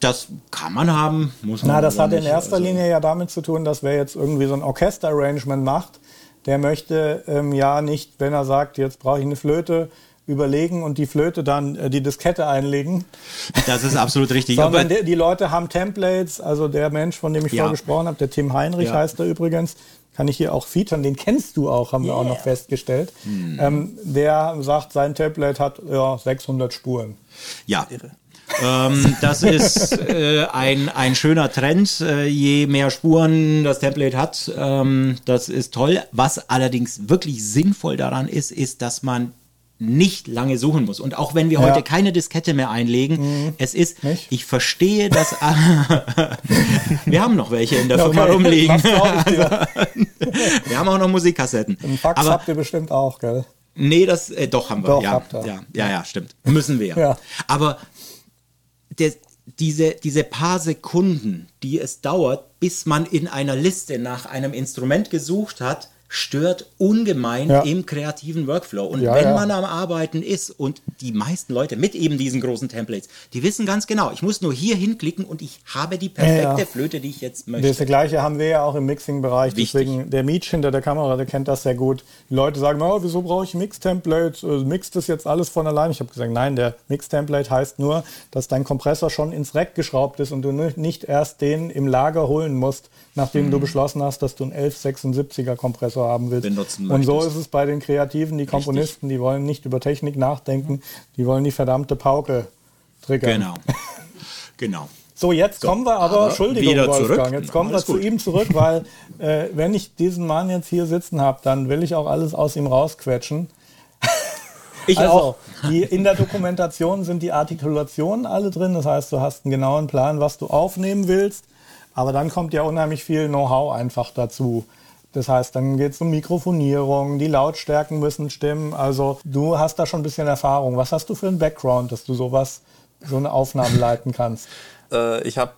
das kann man haben, muss man Na, das hat in erster Also, Linie ja damit zu tun, dass wer jetzt irgendwie so ein Orchesterarrangement macht, der möchte ähm, ja nicht, wenn er sagt, jetzt brauche ich eine Flöte, überlegen und die Flöte dann äh, die Diskette einlegen, Das ist absolut richtig. sondern Aber die, die Leute haben Templates. Also der Mensch, von dem ich Ja. vorher gesprochen habe, der Tim Heinrich Ja. heißt er übrigens, kann ich hier auch featuren, den kennst du auch, haben wir auch noch festgestellt. Hm. Ähm, der sagt, sein Template hat ja, 600 Spuren. Ja. Ähm, das (laughs) ist äh, ein, ein schöner Trend. Äh, je mehr Spuren das Template hat, ähm, das ist toll. Was allerdings wirklich sinnvoll daran ist, ist, dass man nicht lange suchen muss. Und auch wenn wir Ja. heute keine Diskette mehr einlegen, es ist, Nicht? ich verstehe das. (laughs) wir haben noch welche in der Ja, Firma okay. rumliegen. Dir? wir haben auch noch Musikkassetten. Einen Fax Aber habt ihr bestimmt auch, gell? Nee, das äh, doch haben wir. Doch, ja, habt ihr. ja, ja, ja, stimmt. Müssen wir. Ja. Aber der, diese, diese paar Sekunden, die es dauert, bis man in einer Liste nach einem Instrument gesucht hat, stört ungemein Ja. im kreativen Workflow. Und Ja, wenn ja. man am Arbeiten ist und die meisten Leute mit eben diesen großen Templates, die wissen ganz genau, ich muss nur hier hinklicken und ich habe die perfekte. Flöte, die ich jetzt Das möchte. gleiche haben wir ja auch im Mixing-Bereich. Deswegen, der Meech hinter der Kamera, der kennt das sehr gut. Die Leute sagen, oh, wieso brauche ich Mix-Templates? Äh, Mixt das jetzt alles von allein? Ich habe gesagt, nein, der Mix-Template heißt nur, dass dein Kompressor schon ins Rack geschraubt ist und du ni- nicht erst den im Lager holen musst, nachdem du beschlossen hast, dass du einen 1176er Kompressor haben willst. Benutzen und so ist es bei den Kreativen, die Komponisten, die wollen nicht über Technik nachdenken, die wollen die verdammte Pauke triggern. Genau. (laughs) genau. So, jetzt kommen wir aber, aber Entschuldigung, wieder Wolfgang, zurück. jetzt kommen wir zu gut. ihm zurück, weil äh, wenn ich diesen Mann jetzt hier sitzen habe, dann will ich auch alles aus ihm rausquetschen. (laughs) Ich also, auch. Die, in der Dokumentation sind die Artikulationen alle drin, das heißt, du hast einen genauen Plan, was du aufnehmen willst, aber dann kommt ja unheimlich viel Know-how einfach dazu. Das heißt, dann geht es um Mikrofonierung, die Lautstärken müssen stimmen. Also du hast da schon ein bisschen Erfahrung. Was hast du für einen Background, dass du sowas, so eine Aufnahme leiten kannst? (laughs) Äh, ich habe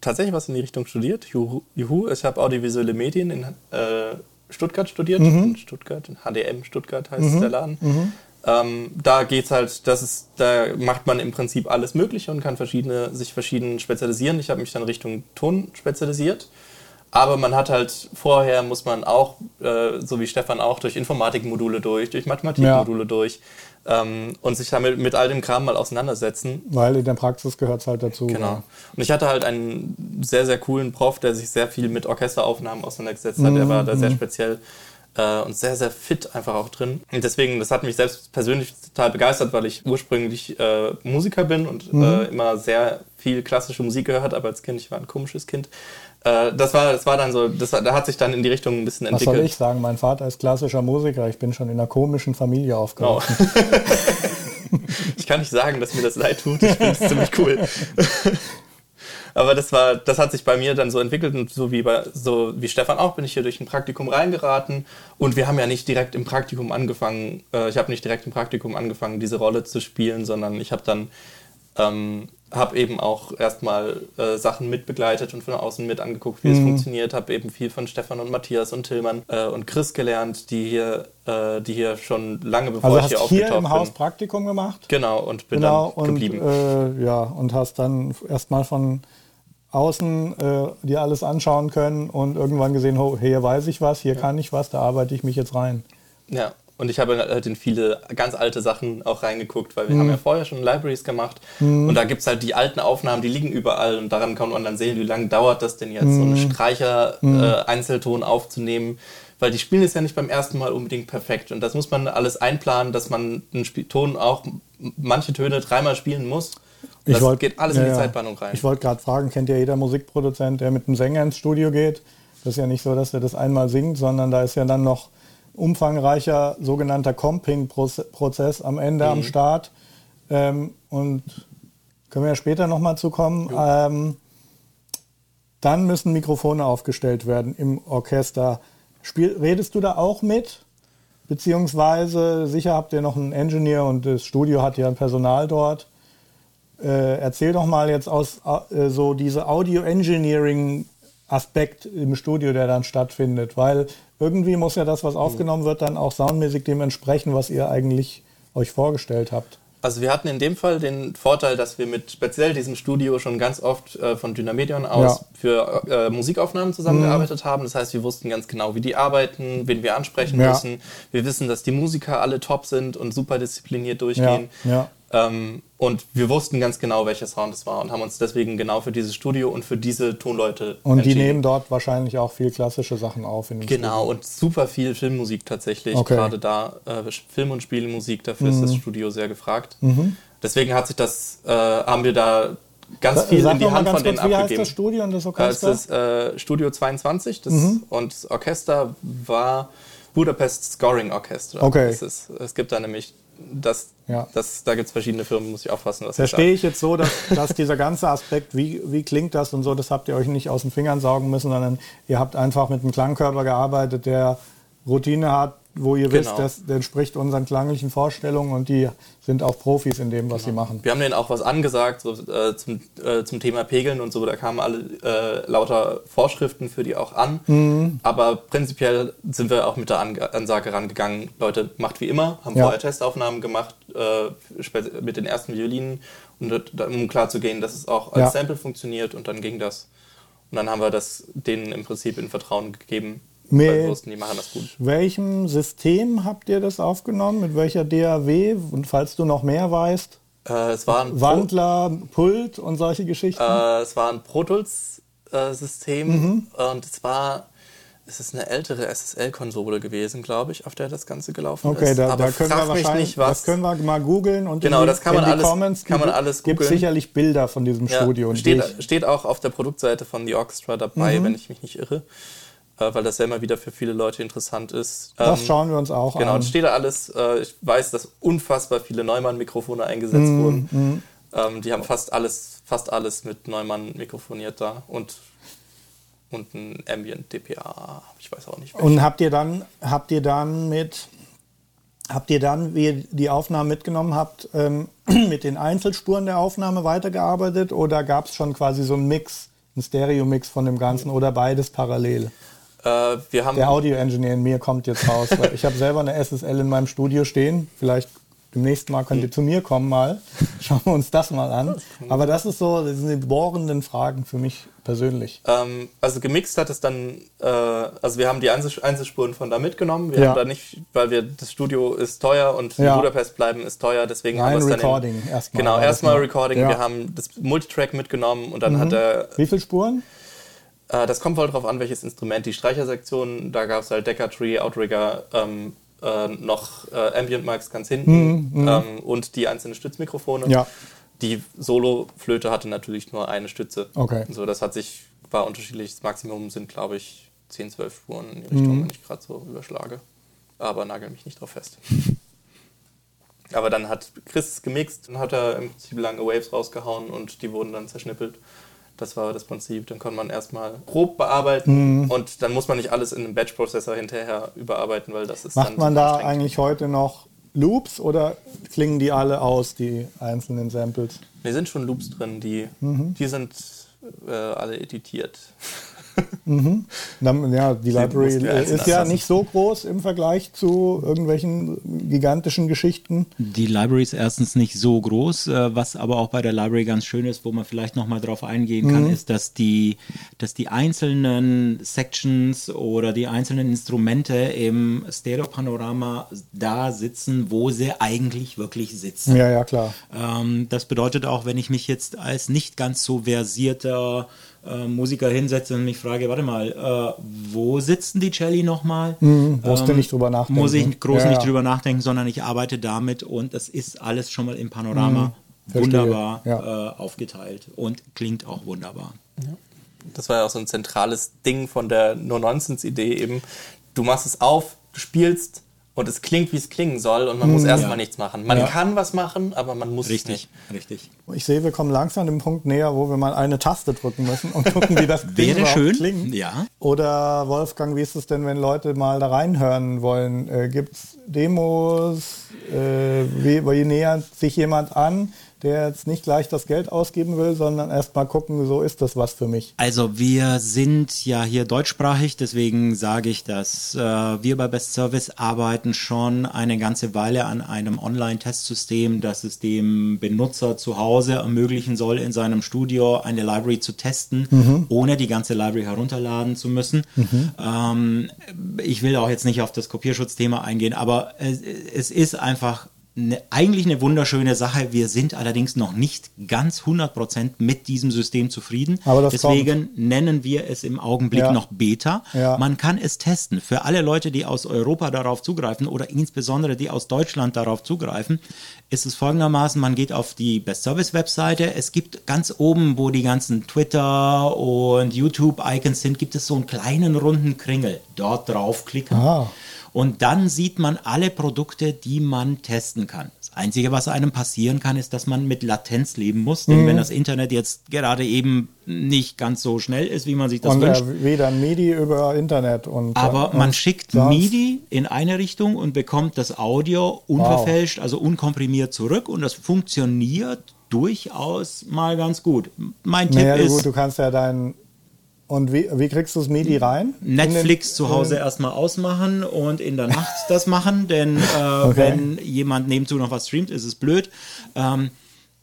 tatsächlich was in die Richtung studiert. Juhu. Juhu. Ich habe audiovisuelle Medien in äh, Stuttgart studiert. In Stuttgart, in HDM Stuttgart heißt der Laden. Ähm, da geht's halt, das ist, da macht man im Prinzip alles Mögliche und kann verschiedene, sich verschieden spezialisieren. Ich habe mich dann Richtung Ton spezialisiert. Aber man hat halt vorher muss man auch, äh, so wie Stefan auch, durch Informatikmodule durch, durch Mathematikmodule durch ähm, und sich damit mit all dem Kram mal auseinandersetzen. Weil in der Praxis gehört es halt dazu. Genau. Und ich hatte halt einen sehr, sehr coolen Prof, der sich sehr viel mit Orchesteraufnahmen auseinandergesetzt hat. Er war da sehr speziell äh, und sehr, sehr fit einfach auch drin. Und deswegen, das hat mich selbst persönlich total begeistert, weil ich ursprünglich äh, Musiker bin und äh, immer sehr viel klassische Musik gehört habe als Kind. Ich war ein komisches Kind. Äh, das war, das war dann so, das, war- da hat sich dann in die Richtung ein bisschen Was soll entwickelt. ich sagen? Mein Vater ist klassischer Musiker. Ich bin schon in einer komischen Familie Oh. aufgewachsen. ich kann nicht sagen, dass mir das leid tut. Ich finde es ziemlich cool. (laughs) Aber das war, das hat sich bei mir dann so entwickelt und so wie bei, so wie Stefan auch bin ich hier durch ein Praktikum reingeraten und wir haben ja nicht direkt im Praktikum angefangen. Äh, ich habe nicht direkt im Praktikum angefangen, diese Rolle zu spielen, sondern ich habe dann ähm, habe eben auch erstmal äh, Sachen mitbegleitet und von außen mit angeguckt, wie es funktioniert. Habe eben viel von Stefan und Matthias und Tillmann äh, und Chris gelernt, die hier, äh, die hier schon lange bevor Also ich hast hier hier aufgetaucht im Haus bin. Praktikum gemacht. Genau, und bin Genau. dann Und, geblieben. äh, ja, und hast dann erstmal von außen äh, dir alles anschauen können und irgendwann gesehen, oh, hier weiß ich was, hier kann ich was, da arbeite ich mich jetzt rein. Ja, und ich habe halt in viele ganz alte Sachen auch reingegukt, weil wir Mhm. haben ja vorher schon Libraries gemacht. Und da gibt's halt die alten Aufnahmen, die liegen überall und daran kann man dann sehen, wie lange dauert das denn jetzt, so Mhm. eine Streicher-Einzelton aufzunehmen. Weil die spielen es ja nicht beim ersten Mal unbedingt perfekt. Und das muss man alles einplanen, dass man einen Spiel Ton auch manche Töne dreimal spielen muss. Und das wollt- geht alles ja, in die. Zeitplanung rein. Ich wollte gerade fragen, kennt ja jeder Musikproduzent, der mit einem Sänger ins Studio geht? Das ist ja nicht so, dass er das einmal singt, sondern da ist ja dann noch umfangreicher sogenannter Comping-Prozess am Ende, Mhm. am Start. Ähm, und können wir ja später nochmal zukommen. Ähm, dann müssen Mikrofone aufgestellt werden im Orchester. Spiel, redest du da auch mit? beziehungsweise sicher habt ihr noch einen Engineer und das Studio hat ja ein Personal dort. Äh, erzähl doch mal jetzt aus äh, so diese Audio-Engineering-Aspekt im Studio, der dann stattfindet, weil irgendwie muss ja das, was aufgenommen wird, dann auch soundmäßig dem entsprechen, was ihr eigentlich euch vorgestellt habt. Also wir hatten in dem Fall den Vorteil, dass wir mit speziell diesem Studio schon ganz oft äh, von Dynamedion aus Ja. für äh, Musikaufnahmen zusammengearbeitet haben. Das heißt, wir wussten ganz genau, wie die arbeiten, wen wir ansprechen Ja. müssen. Wir wissen, dass die Musiker alle top sind und super diszipliniert durchgehen. Ja. Ähm, und wir wussten ganz genau, welcher Sound es war und haben uns deswegen genau für dieses Studio und für diese Tonleute Und die nehmen dort wahrscheinlich auch viel klassische Sachen auf. In dem Genau, und super viel Filmmusik tatsächlich. Okay. Mhm. Gerade da äh, Film- und Spielmusik, dafür ist das Studio sehr gefragt. Deswegen hat sich das, äh, haben wir da ganz Studio. viel Sag in die Hand von denen kurz, wie heißt abgegeben. das Studio und das Äh, es Orchester? ist äh, Studio 22 das, Mhm. und das Orchester war Budapest Scoring Orchestra. Okay. Ist, es gibt da nämlich, das, Ja. das, da gibt es verschiedene Firmen, muss ich aufpassen, was Verstehe ich jetzt so, dass, dass dieser ganze Aspekt, wie, wie klingt das und so, das habt ihr euch nicht aus den Fingern saugen müssen, sondern ihr habt einfach mit einem Klangkörper gearbeitet, der Routine hat, wo ihr Genau. wisst, das, entspricht unseren klanglichen Vorstellungen und die sind auch Profis in dem, was sie machen. Wir haben denen auch was angesagt so, äh, zum, äh, zum Thema Pegeln und so. Da kamen alle äh, lauter Vorschriften für die auch an. Mhm. Aber prinzipiell sind wir auch mit der Ange Ansage rangegangen, Leute, macht wie immer, haben Ja. vorher Testaufnahmen gemacht äh, mit den ersten Violinen, um klar zu gehen, dass es auch als Ja. Sample funktioniert und dann ging das. Und dann haben wir das denen im Prinzip in Vertrauen gegeben, Mit- weil wir wussten, die machen das gut. Welchem System habt ihr das aufgenommen? Mit welcher DAW? Und falls du noch mehr weißt, Äh, es war ein Pro- Wandler, Pult und solche Geschichten? Äh, es war ein Pro Tools äh, System Mhm. und es war es ist eine ältere SSL-Konsole gewesen, glaube ich, auf der das Ganze gelaufen Okay, ist. da, Aber da können wir wahrscheinlich, nicht, was. das können wir mal googeln und Genau, in die, das kann man in die alles- Comments kann man gibt- alles gibt sicherlich Bilder von diesem ja, Studio. steht, steht auch auf der Produktseite von The Orchestra dabei, Mhm. wenn ich mich nicht irre, weil das ja immer wieder für viele Leute interessant ist. das Ähm, schauen wir uns auch Genau, an. es steht da alles. Äh, ich weiß, dass unfassbar viele Neumann-Mikrofone eingesetzt Mhm, wurden. Ähm, die haben fast alles, fast alles mit Neumann mikrofoniert da und, und ein Ambient DPA. Ich weiß auch nicht. Und habt ihr dann, habt ihr dann mit, habt ihr dann, wie ihr die Aufnahmen mitgenommen habt, ähm, (clears throat) mit den Einzelspuren der Aufnahme weitergearbeitet oder gab es schon quasi so einen Mix, einen Stereo-Mix von dem Ganzen oder beides parallel? Äh, wir haben Der Audio-Engineer in mir kommt jetzt raus. Weil ich habe selber eine SSL in meinem Studio stehen. Vielleicht demnächst mal könnt ihr zu mir kommen mal. (laughs) Schauen wir uns das mal an. Aber das ist so, das sind die bohrenden Fragen für mich persönlich. Ähm, also gemixt hat es dann, äh, also wir haben die Einzel Einzelspuren von da mitgenommen. Wir Ja. haben da nicht, weil wir das Studio ist teuer und Ja. in Budapest bleiben ist teuer, deswegen Rein haben wir es dann Recording in, erstmal Genau, erstmal? Recording. Ja. Mhm. Wir haben das Multitrack mitgenommen und dann hat er, Wie viele Spuren? Äh, das kommt voll drauf an, welches Instrument. Die Streichersektion, da gab es halt Decker Tree, Outrigger, ähm, äh, noch äh, Ambient Mics ganz hinten ähm, und die einzelnen Stützmikrofone. Ja. Die Solo-Flöte hatte natürlich nur eine Stütze. Okay. So, das hat sich, war unterschiedlich. Das Maximum sind, glaube ich, 10, 12 Spuren in die Richtung, Mhm. wenn ich gerade so überschlage. Aber nagel mich nicht drauf fest. Aber dann hat Chris gemixt und hat er im Prinzip lange Waves rausgehauen und die wurden dann zerschnippelt. Das war das Prinzip. Dann konnte man erstmal grob bearbeiten Mhm. und dann muss man nicht alles in einem Batch-Prozessor hinterher überarbeiten, weil das ist Macht dann man da eigentlich heute noch Loops oder klingen die alle aus, die einzelnen Samples? Ne, sind schon Loops drin, die, Mhm. die sind äh, alle editiert. (laughs) (laughs) Dann, ja, die Library ist ja nicht so groß im Vergleich zu irgendwelchen gigantischen Geschichten. Die Library ist erstens nicht so groß, äh, was aber auch bei der Library ganz schön ist, wo man vielleicht nochmal drauf eingehen kann, ist, dass die, dass die einzelnen Sections oder die einzelnen Instrumente im Stereo-Panorama da sitzen, wo sie eigentlich wirklich sitzen. Ja, ja, klar. Ähm, das bedeutet auch, wenn ich mich jetzt als nicht ganz so versierter äh, Musiker hinsetze und mich frage, warte mal, äh, wo sitzen die Celli nochmal? Mhm, musst du nicht drüber nachdenken. Muss ich groß Ja, nicht ja. drüber nachdenken, sondern ich arbeite damit und das ist alles schon mal im Panorama Mhm, wunderbar ja. äh, aufgeteilt und klingt auch wunderbar. Das war ja auch so ein zentrales Ding von der No Nonsense Idee eben. Du machst es auf, du spielst und es klingt, wie es klingen soll und man muss erstmal nichts machen. Man kann was machen, aber man muss es Richtig, nicht. richtig. Ich sehe, wir kommen langsam dem Punkt näher, wo wir mal eine Taste drücken müssen und gucken, wie das (laughs) Wäre schön. klingt. Ja. Oder Wolfgang, wie ist es denn, wenn Leute mal da reinhören wollen? Äh, Gibt es Demos? Äh, wie, wie nähert sich jemand an, der jetzt nicht gleich das Geld ausgeben will, sondern erst mal gucken, so ist das was für mich? Also wir sind ja hier deutschsprachig, deswegen sage ich, dass äh, wir bei Best Service arbeiten schon eine ganze Weile an einem Online-Testsystem, das es dem Benutzer zu Hause ermöglichen soll, in seinem Studio eine Library zu testen, ohne die ganze Library herunterladen zu müssen. Ähm, ich will auch jetzt nicht auf das Kopierschutzthema eingehen, aber es, es ist einfach eine, eigentlich eine wunderschöne Sache. Wir sind allerdings noch nicht ganz 100% mit diesem System zufrieden. Deswegen nennen wir es im Augenblick Ja. noch Beta. Ja. Man kann es testen. Für alle Leute, die aus Europa darauf zugreifen oder insbesondere die aus Deutschland darauf zugreifen, ist es folgendermaßen, man geht auf die Best Service Webseite. Es gibt ganz oben, wo die ganzen Twitter und YouTube-Icons sind, gibt es so einen kleinen runden Kringel. Dort draufklicken. Ah. Und dann sieht man alle Produkte, die man testen kann. Das Einzige, was einem passieren kann, ist, dass man mit Latenz leben muss. Denn Mhm. wenn das Internet jetzt gerade eben nicht ganz so schnell ist, wie man sich das und wünscht, äh, weder MIDI über Internet und aber und man schickt MIDI in eine Richtung und bekommt das Audio unverfälscht, also unkomprimiert zurück und das funktioniert durchaus mal ganz gut. Mein Tipp Naja, ist, gut, du kannst ja dein und wie, wie kriegst du das MIDI rein? Den- Netflix zu Hause erstmal ausmachen und in der Nacht das machen, denn äh, (laughs) Okay. wenn jemand nebenzu noch was streamt, ist es blöd. Ähm,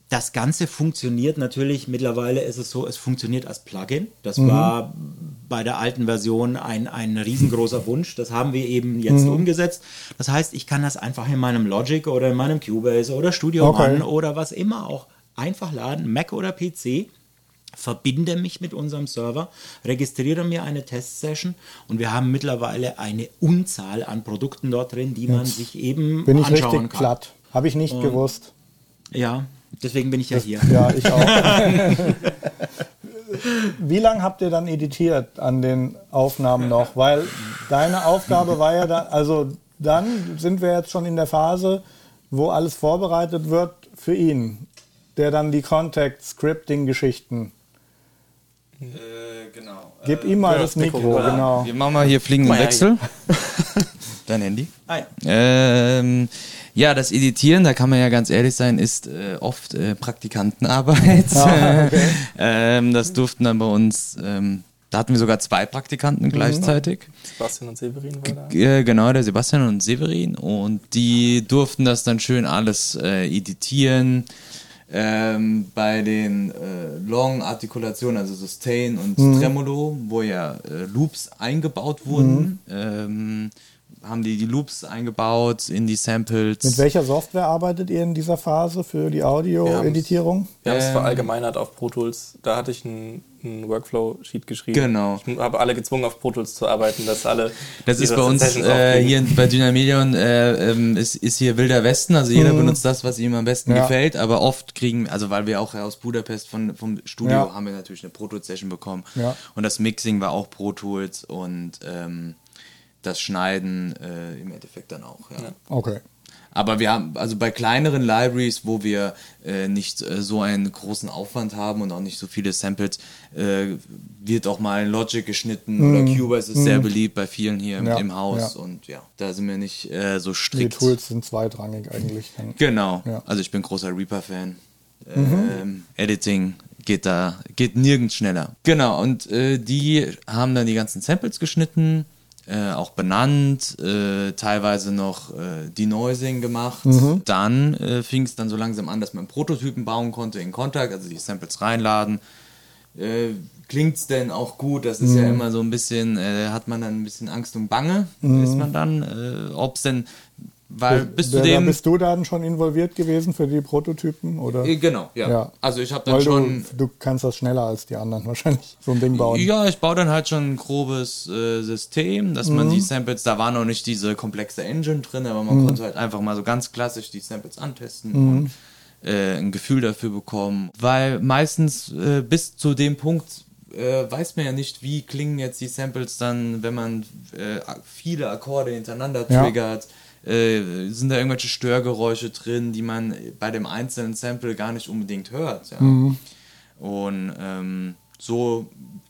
das Ganze funktioniert natürlich, mittlerweile ist es so, es funktioniert als Plugin. Das war bei der alten Version ein, ein riesengroßer (laughs) Wunsch. Das haben wir eben jetzt umgesetzt. Das heißt, ich kann das einfach in meinem Logic oder in meinem Cubase oder Studio Okay. One oder was immer auch einfach laden, Mac oder PC verbinde mich mit unserem Server, registriere mir eine Testsession und wir haben mittlerweile eine Unzahl an Produkten dort drin, die man sich eben Bin ich anschauen richtig kann. platt. Habe ich nicht gewusst. Ja, deswegen bin ich ja hier. Ja, ich auch. (laughs) Wie lange habt ihr dann editiert an den Aufnahmen noch? Weil deine Aufgabe war ja dann, also dann sind wir jetzt schon in der Phase, wo alles vorbereitet wird für ihn, der dann die Contact-Scripting-Geschichten. Genau. Gib ihm mal das Mikro, genau. Wir machen mal hier fliegenden Wechsel. (laughs) Dein Handy. Ah, ja. Ähm, ja, das Editieren, da kann man ja ganz ehrlich sein, ist äh, oft äh, Praktikantenarbeit. (laughs) Ah, okay. (laughs) ähm, das durften dann bei uns, ähm, da hatten wir sogar zwei Praktikanten gleichzeitig. Sebastian und Severin war da. Äh, genau, der Sebastian und Severin. Und die durften das dann schön alles äh, editieren. Ähm, bei den äh, Long-Artikulationen, also Sustain und Tremolo, wo ja äh, Loops eingebaut wurden, ähm, haben die die Loops eingebaut in die Samples. Mit welcher Software arbeitet ihr in dieser Phase für die Audio-Editierung? Wir haben es Ähm. verallgemeinert auf Pro Tools. Da hatte ich einen, einen Workflow-Sheet geschrieben. Genau. Ich habe alle gezwungen, auf Pro Tools zu arbeiten, dass alle. Das ist bei uns äh, hier bei Dynamedion äh, ähm, ist, ist hier Wilder Westen, also jeder benutzt das, was ihm am besten Ja. gefällt, aber oft kriegen, also weil wir auch aus Budapest von, vom Studio Ja. haben wir natürlich eine Pro Tools Session bekommen Ja. und das Mixing war auch Pro Tools und ähm, das Schneiden äh, im Endeffekt dann auch, ja. Okay. Aber wir haben, also bei kleineren Libraries, wo wir äh, nicht äh, so einen großen Aufwand haben und auch nicht so viele Samples, äh, wird auch mal Logic geschnitten oder Cubase ist sehr beliebt bei vielen hier im, Mhm. Ja, im Haus ja. und ja, da sind wir nicht äh, so Die strikt. Tools sind zweitrangig eigentlich. Genau. Ja. Also ich bin großer Reaper-Fan. Ähm, Editing geht da, geht nirgends schneller. Genau, und äh, die haben dann die ganzen Samples geschnitten, äh, auch benannt, äh, teilweise noch äh, Denoising gemacht. Dann äh, fing es dann so langsam an, dass man Prototypen bauen konnte in Kontakt, also die Samples reinladen. Äh, klingt's denn auch gut? Das ist ja immer so ein bisschen, äh, hat man dann ein bisschen Angst und Bange, ist man dann, äh, ob's denn, weil bis zu Da- da dem... bist du dann schon involviert gewesen für die Prototypen? Oder? Äh, Genau, ja. Ja. Also ich habe dann Weil schon. du, du kannst das schneller als die anderen (laughs) wahrscheinlich, so ein Ding bauen. Ja, ich baue dann halt schon ein grobes äh, System, dass man Mhm. die Samples, da war noch nicht diese komplexe Engine drin, aber man konnte halt einfach mal so ganz klassisch die Samples antesten Mhm. und äh, ein Gefühl dafür bekommen. Weil meistens äh, bis zu dem Punkt äh, weiß man ja nicht, wie klingen jetzt die Samples dann, wenn man viele Akkorde hintereinander Ja. Äh, sind da irgendwelche Störgeräusche drin, die man bei dem einzelnen Sample gar nicht unbedingt hört. Ja. Mhm. Und ähm, so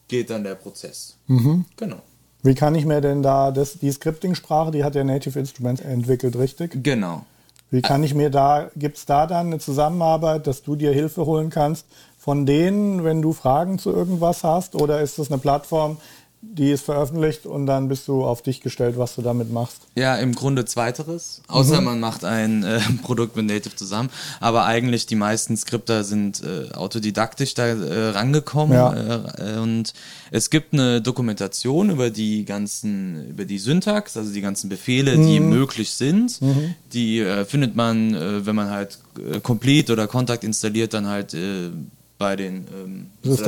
geht dann der Prozess. Mhm. Genau. Wie kann ich mir denn da das, die Scripting-Sprache, die hat ja Native Instruments entwickelt, richtig? Genau. Wie kann ich mir da, gibt es da dann eine Zusammenarbeit, dass du dir Hilfe holen kannst von denen, wenn du Fragen zu irgendwas hast? Oder ist das eine Plattform, die ist veröffentlicht und dann bist du auf dich gestellt, was du damit machst? Ja, im Grunde zweiteres. Außer Mhm. man macht ein äh, (laughs) Produkt mit Native zusammen. Aber eigentlich die meisten Skripter sind äh, autodidaktisch da äh, rangekommen. Ja. Äh, äh, und es gibt eine Dokumentation über die ganzen, über die Syntax, also die ganzen Befehle, die Mhm. möglich sind. Die äh, findet man, wenn man halt Complete oder Contact installiert, dann halt bei den ähm, Das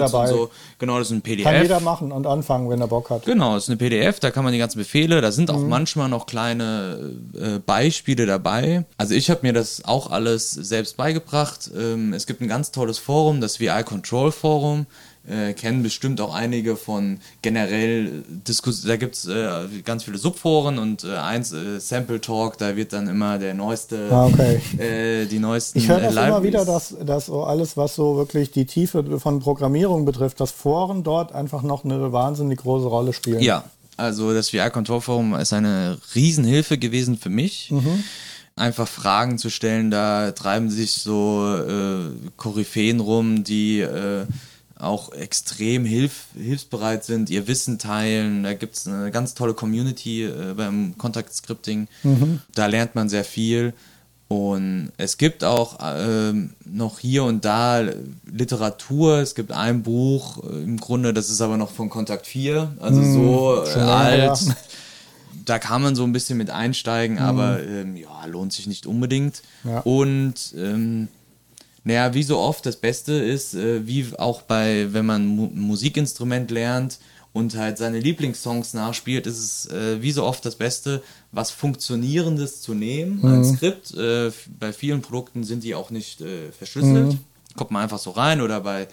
das dabei. und so. Genau, das ist ein PDF. Kann jeder machen und anfangen, wenn er Bock hat. Genau, es ist eine PDF, da kann man die ganzen Befehle, da sind auch Mhm. manchmal noch kleine äh, Beispiele dabei. Also ich habe mir das auch alles selbst beigebracht. Ähm, es gibt ein ganz tolles Forum, das VI Control Forum. Äh, kennen bestimmt auch einige von generell Diskussionen. Da gibt's äh, ganz viele Subforen und äh, eins, äh, Sample Talk, da wird dann immer der neueste, Ah, okay. äh, die neuesten Ich höre das immer wieder, dass, dass so alles, was so wirklich die Tiefe von Programmierung betrifft, dass Foren dort einfach noch eine wahnsinnig große Rolle spielen. Ja, also das VR Control Forum ist eine Riesenhilfe gewesen für mich. Einfach Fragen zu stellen, da treiben sich so äh, Koryphäen rum, die äh, auch extrem hilf hilfsbereit sind, ihr Wissen teilen. Da gibt's eine ganz tolle Community äh, beim Contact Scripting. Da lernt man sehr viel. Und es gibt auch ähm, noch hier und da Literatur. Es gibt ein Buch, äh, im Grunde, das ist aber noch von Kontakt 4, also so äh, alt. Da kann man so ein bisschen mit einsteigen, aber ähm, ja, lohnt sich nicht unbedingt. Ja. Und ähm, naja, wie so oft, das Beste ist, äh, wie auch bei, wenn man Mu Musikinstrument lernt und halt seine Lieblingssongs nachspielt, ist es äh, wie so oft das Beste, was Funktionierendes zu nehmen, ein Skript. Äh, bei vielen Produkten sind die auch nicht äh, verschlüsselt. Kommt man einfach so rein oder bei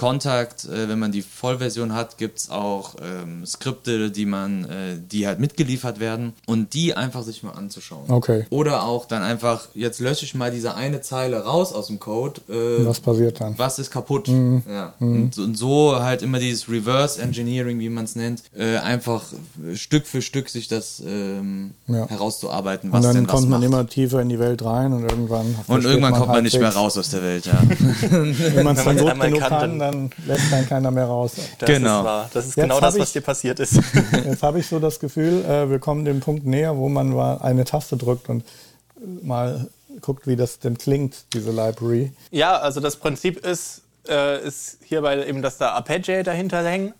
Kontakt, äh, wenn man die Vollversion hat, gibt's auch ähm, Skripte, die man, äh, die halt mitgeliefert werden und die einfach sich mal anzuschauen. Okay. Oder auch dann einfach, jetzt lösche ich mal diese eine Zeile raus aus dem Code. Äh, Was passiert dann? was ist kaputt? Mhm. Ja. Und, und so halt immer dieses Reverse Engineering, wie man es nennt, äh, einfach Stück für Stück sich das ähm, Ja. herauszuarbeiten, Und was dann denn was kommt man macht. immer tiefer in die Welt rein und irgendwann. und irgendwann kommt man nicht mehr raus aus der Welt, ja. (laughs) Wenn man es dann gut man einmal genug kann, kann, dann lässt dann keiner mehr raus. Das Genau. ist wahr. Das ist Jetzt genau das, ich- was dir passiert ist. (laughs) Jetzt habe ich so das Gefühl, äh, wir kommen dem Punkt näher, wo man mal eine Taste drückt und mal guckt, wie das denn klingt, diese Library. Ja, also das Prinzip ist, äh, ist hierbei eben, dass da Arpeggi dahinter hängen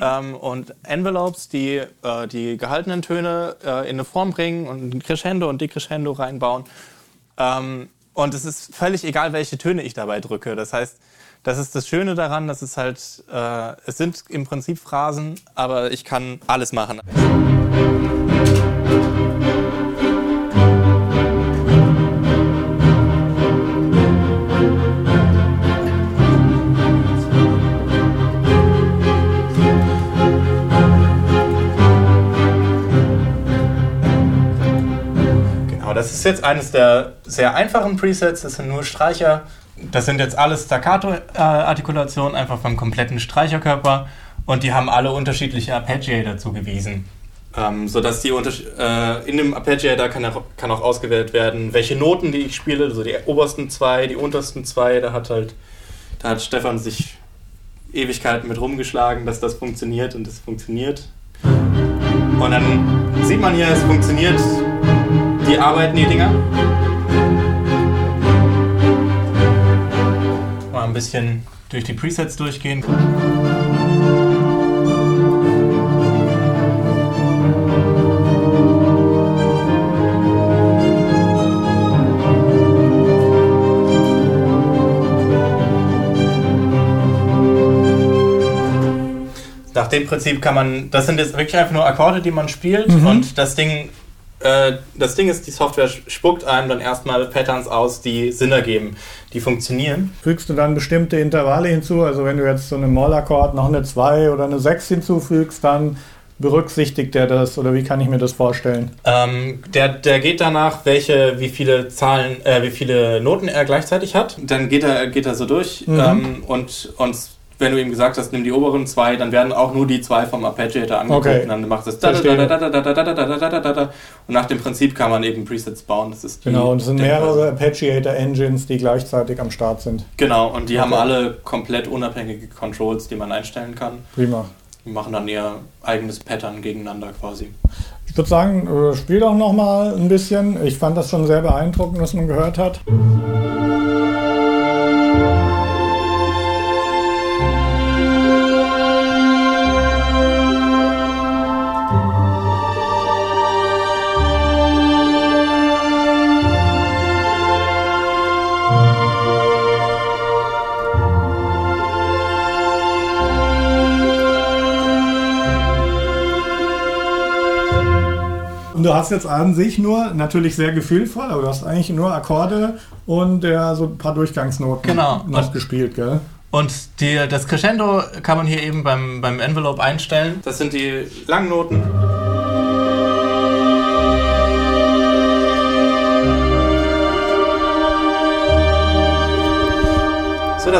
ähm, und Envelopes, die äh, die gehaltenen Töne äh, in eine Form bringen und ein Crescendo und Decrescendo reinbauen. Ähm, und es ist völlig egal, welche Töne ich dabei drücke. Das heißt, das ist das Schöne daran, dass es halt, äh, es sind im Prinzip Phrasen, aber ich kann alles machen. Genau, das ist jetzt eines der sehr einfachen Presets. Das sind nur Streicher. Das sind jetzt alles Staccato-Artikulationen, einfach vom kompletten Streicherkörper. Und die haben alle unterschiedliche Arpeggi dazu gewiesen. Ähm, sodass die äh, in dem Arpeggi, da kann auch, kann auch ausgewählt werden, welche Noten, die ich spiele, also die obersten zwei, die untersten zwei, da hat halt, da hat Stefan sich Ewigkeiten mit rumgeschlagen, dass das funktioniert und das funktioniert. Und dann sieht man hier, es funktioniert. Die arbeiten die Dinger. Bisschen durch die Presets durchgehen. Nach dem Prinzip kann man, das sind jetzt wirklich einfach nur Akkorde, die man spielt und das Ding äh, das Ding ist, die Software spuckt einem dann erstmal Patterns aus, die Sinn ergeben, die funktionieren. Fügst du dann bestimmte Intervalle hinzu? Also wenn du jetzt so einen Moll-Akkord noch eine 2 oder eine 6 hinzufügst, dann berücksichtigt er das oder wie kann ich mir das vorstellen? Ähm, der, der geht danach, welche, wie viele Zahlen, äh, wie viele Noten er gleichzeitig hat. Dann geht er, geht er so durch Mhm. ähm, und, und wenn du ihm gesagt hast, nimm die oberen zwei, dann werden auch nur die zwei vom Arpeggiator angeguckt und dann machst du das und nach dem Prinzip kann man eben Presets bauen. Das ist genau, und es sind mehrere Arpeggiator-Engines, die gleichzeitig am Start sind. Genau, und die okay. haben alle komplett unabhängige Controls, die man einstellen kann. Prima. Die machen dann ihr eigenes Pattern gegeneinander quasi. Ich würde sagen, spiel doch nochmal ein bisschen. Ich fand das schon sehr beeindruckend, was man gehört hat. Du hast jetzt an sich nur, natürlich sehr gefühlvoll, aber du hast eigentlich nur Akkorde und ja, so ein paar Durchgangsnoten Genau. noch Und- gespielt, gell? Und die, das Crescendo kann man hier eben beim, beim Envelope einstellen. Das sind die langen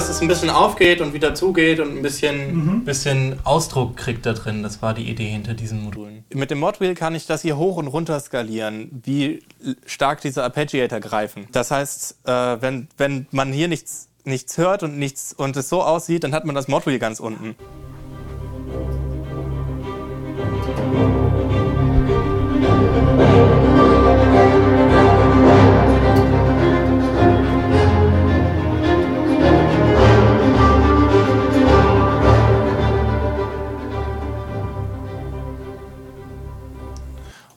dass es ein bisschen aufgeht und wieder zugeht und ein bisschen, bisschen Ausdruck kriegt da drin. Das war die Idee hinter diesen Modulen. Mit dem Modwheel kann ich das hier hoch und runter skalieren, wie stark diese Arpeggiator greifen. Das heißt, äh, wenn, wenn man hier nichts, nichts hört und nichts und es so aussieht, dann hat man das Modwheel ganz unten.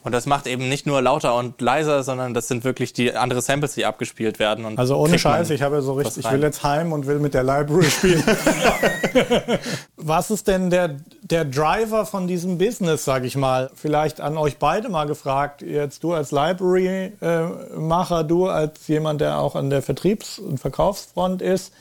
Und das macht eben nicht nur lauter und leiser, sondern das sind wirklich die andere Samples, die abgespielt werden. Und Also ohne Scheiß, ich habe so richtig, ich will jetzt heim und will mit der Library spielen. (laughs) Was ist denn der, der Driver von diesem Business, sage ich mal? Vielleicht an euch beide mal gefragt, jetzt du als Library-Macher, du als jemand, der auch an der Vertriebs- und Verkaufsfront ist.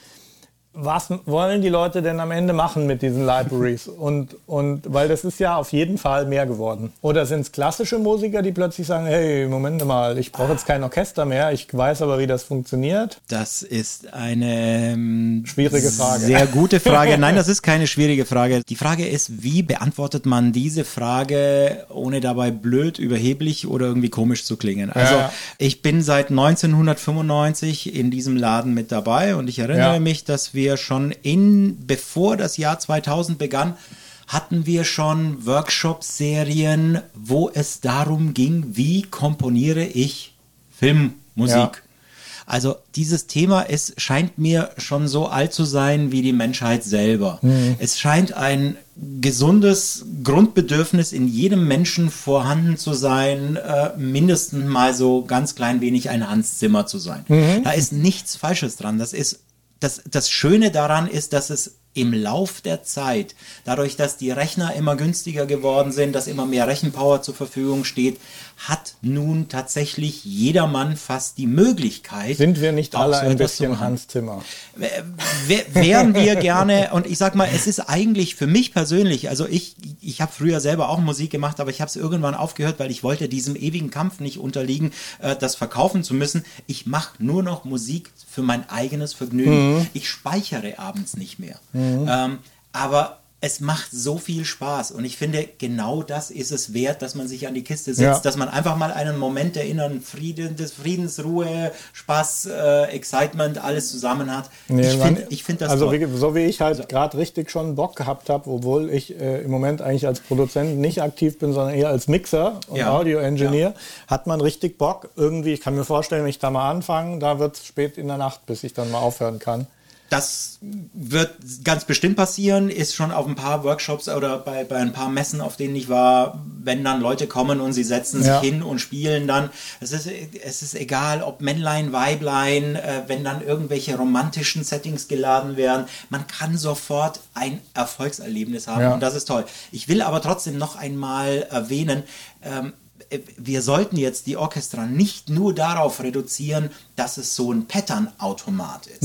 Was wollen die Leute denn am Ende machen mit diesen Libraries? (laughs) Und, und weil das ist ja auf jeden Fall mehr geworden. Oder sind es klassische Musiker, die plötzlich sagen, hey, Moment mal, ich brauche jetzt kein Orchester mehr, ich weiß aber, wie das funktioniert? Das ist eine ähm, Schwierige Frage. Sehr gute Frage. (laughs) Nein, das ist keine schwierige Frage. Die Frage ist, wie beantwortet man diese Frage, ohne dabei blöd, überheblich oder irgendwie komisch zu klingen? Also, ja. ich bin seit 1995 in diesem Laden mit dabei und ich erinnere Ja. mich, dass wir schon in, bevor das Jahr 2000 begann, hatten wir schon Workshop-Serien, wo es darum ging, wie komponiere ich Filmmusik. Ja. Also dieses Thema ist, scheint mir schon so alt zu sein wie die Menschheit selber. Es scheint ein gesundes Grundbedürfnis in jedem Menschen vorhanden zu sein, äh, mindestens mal so ganz klein wenig ein Hans Zimmer zu sein. Da ist nichts Falsches dran. Das ist das, das Schöne daran ist, dass es im Lauf der Zeit, dadurch, dass die Rechner immer günstiger geworden sind, dass immer mehr Rechenpower zur Verfügung steht, hat nun tatsächlich jedermann fast die Möglichkeit. Sind wir nicht alle so ein bisschen. Hans Zimmer? Wär- wären wir (laughs) gerne und ich sag mal, es ist eigentlich für mich persönlich, also ich ich habe früher selber auch Musik gemacht, aber ich habe es irgendwann aufgehört, weil ich wollte diesem ewigen Kampf nicht unterliegen, äh, das verkaufen zu müssen. Ich mache nur noch Musik für mein eigenes Vergnügen. Ich speichere abends nicht mehr. Ähm, aber es macht so viel Spaß und ich finde, genau das ist es wert, dass man sich an die Kiste setzt, Ja. dass man einfach mal einen Moment der inneren Frieden, des Friedens, Ruhe, Spaß, äh, Excitement, alles zusammen hat. Nee, ich finde ich find das also wie, so wie ich halt gerade richtig schon Bock gehabt habe, obwohl ich äh, im Moment eigentlich als Produzent nicht aktiv bin, sondern eher als Mixer und Ja. Audio-Engineer, hat man richtig Bock irgendwie. Ich kann mir vorstellen, wenn ich da mal anfange, da wird es spät in der Nacht, bis ich dann mal aufhören kann. Das wird ganz bestimmt passieren, ist schon auf ein paar Workshops oder bei, bei ein paar Messen, auf denen ich war, wenn dann Leute kommen und sie setzen Ja. sich hin und spielen dann. Es ist, es ist egal, ob Männlein, Weiblein, äh, wenn dann irgendwelche romantischen Settings geladen werden. Man kann sofort ein Erfolgserlebnis haben Ja. und das ist toll. Ich will aber trotzdem noch einmal erwähnen, ähm, äh, wir sollten jetzt die Orchestra nicht nur darauf reduzieren, dass es so ein Pattern-Automat ist.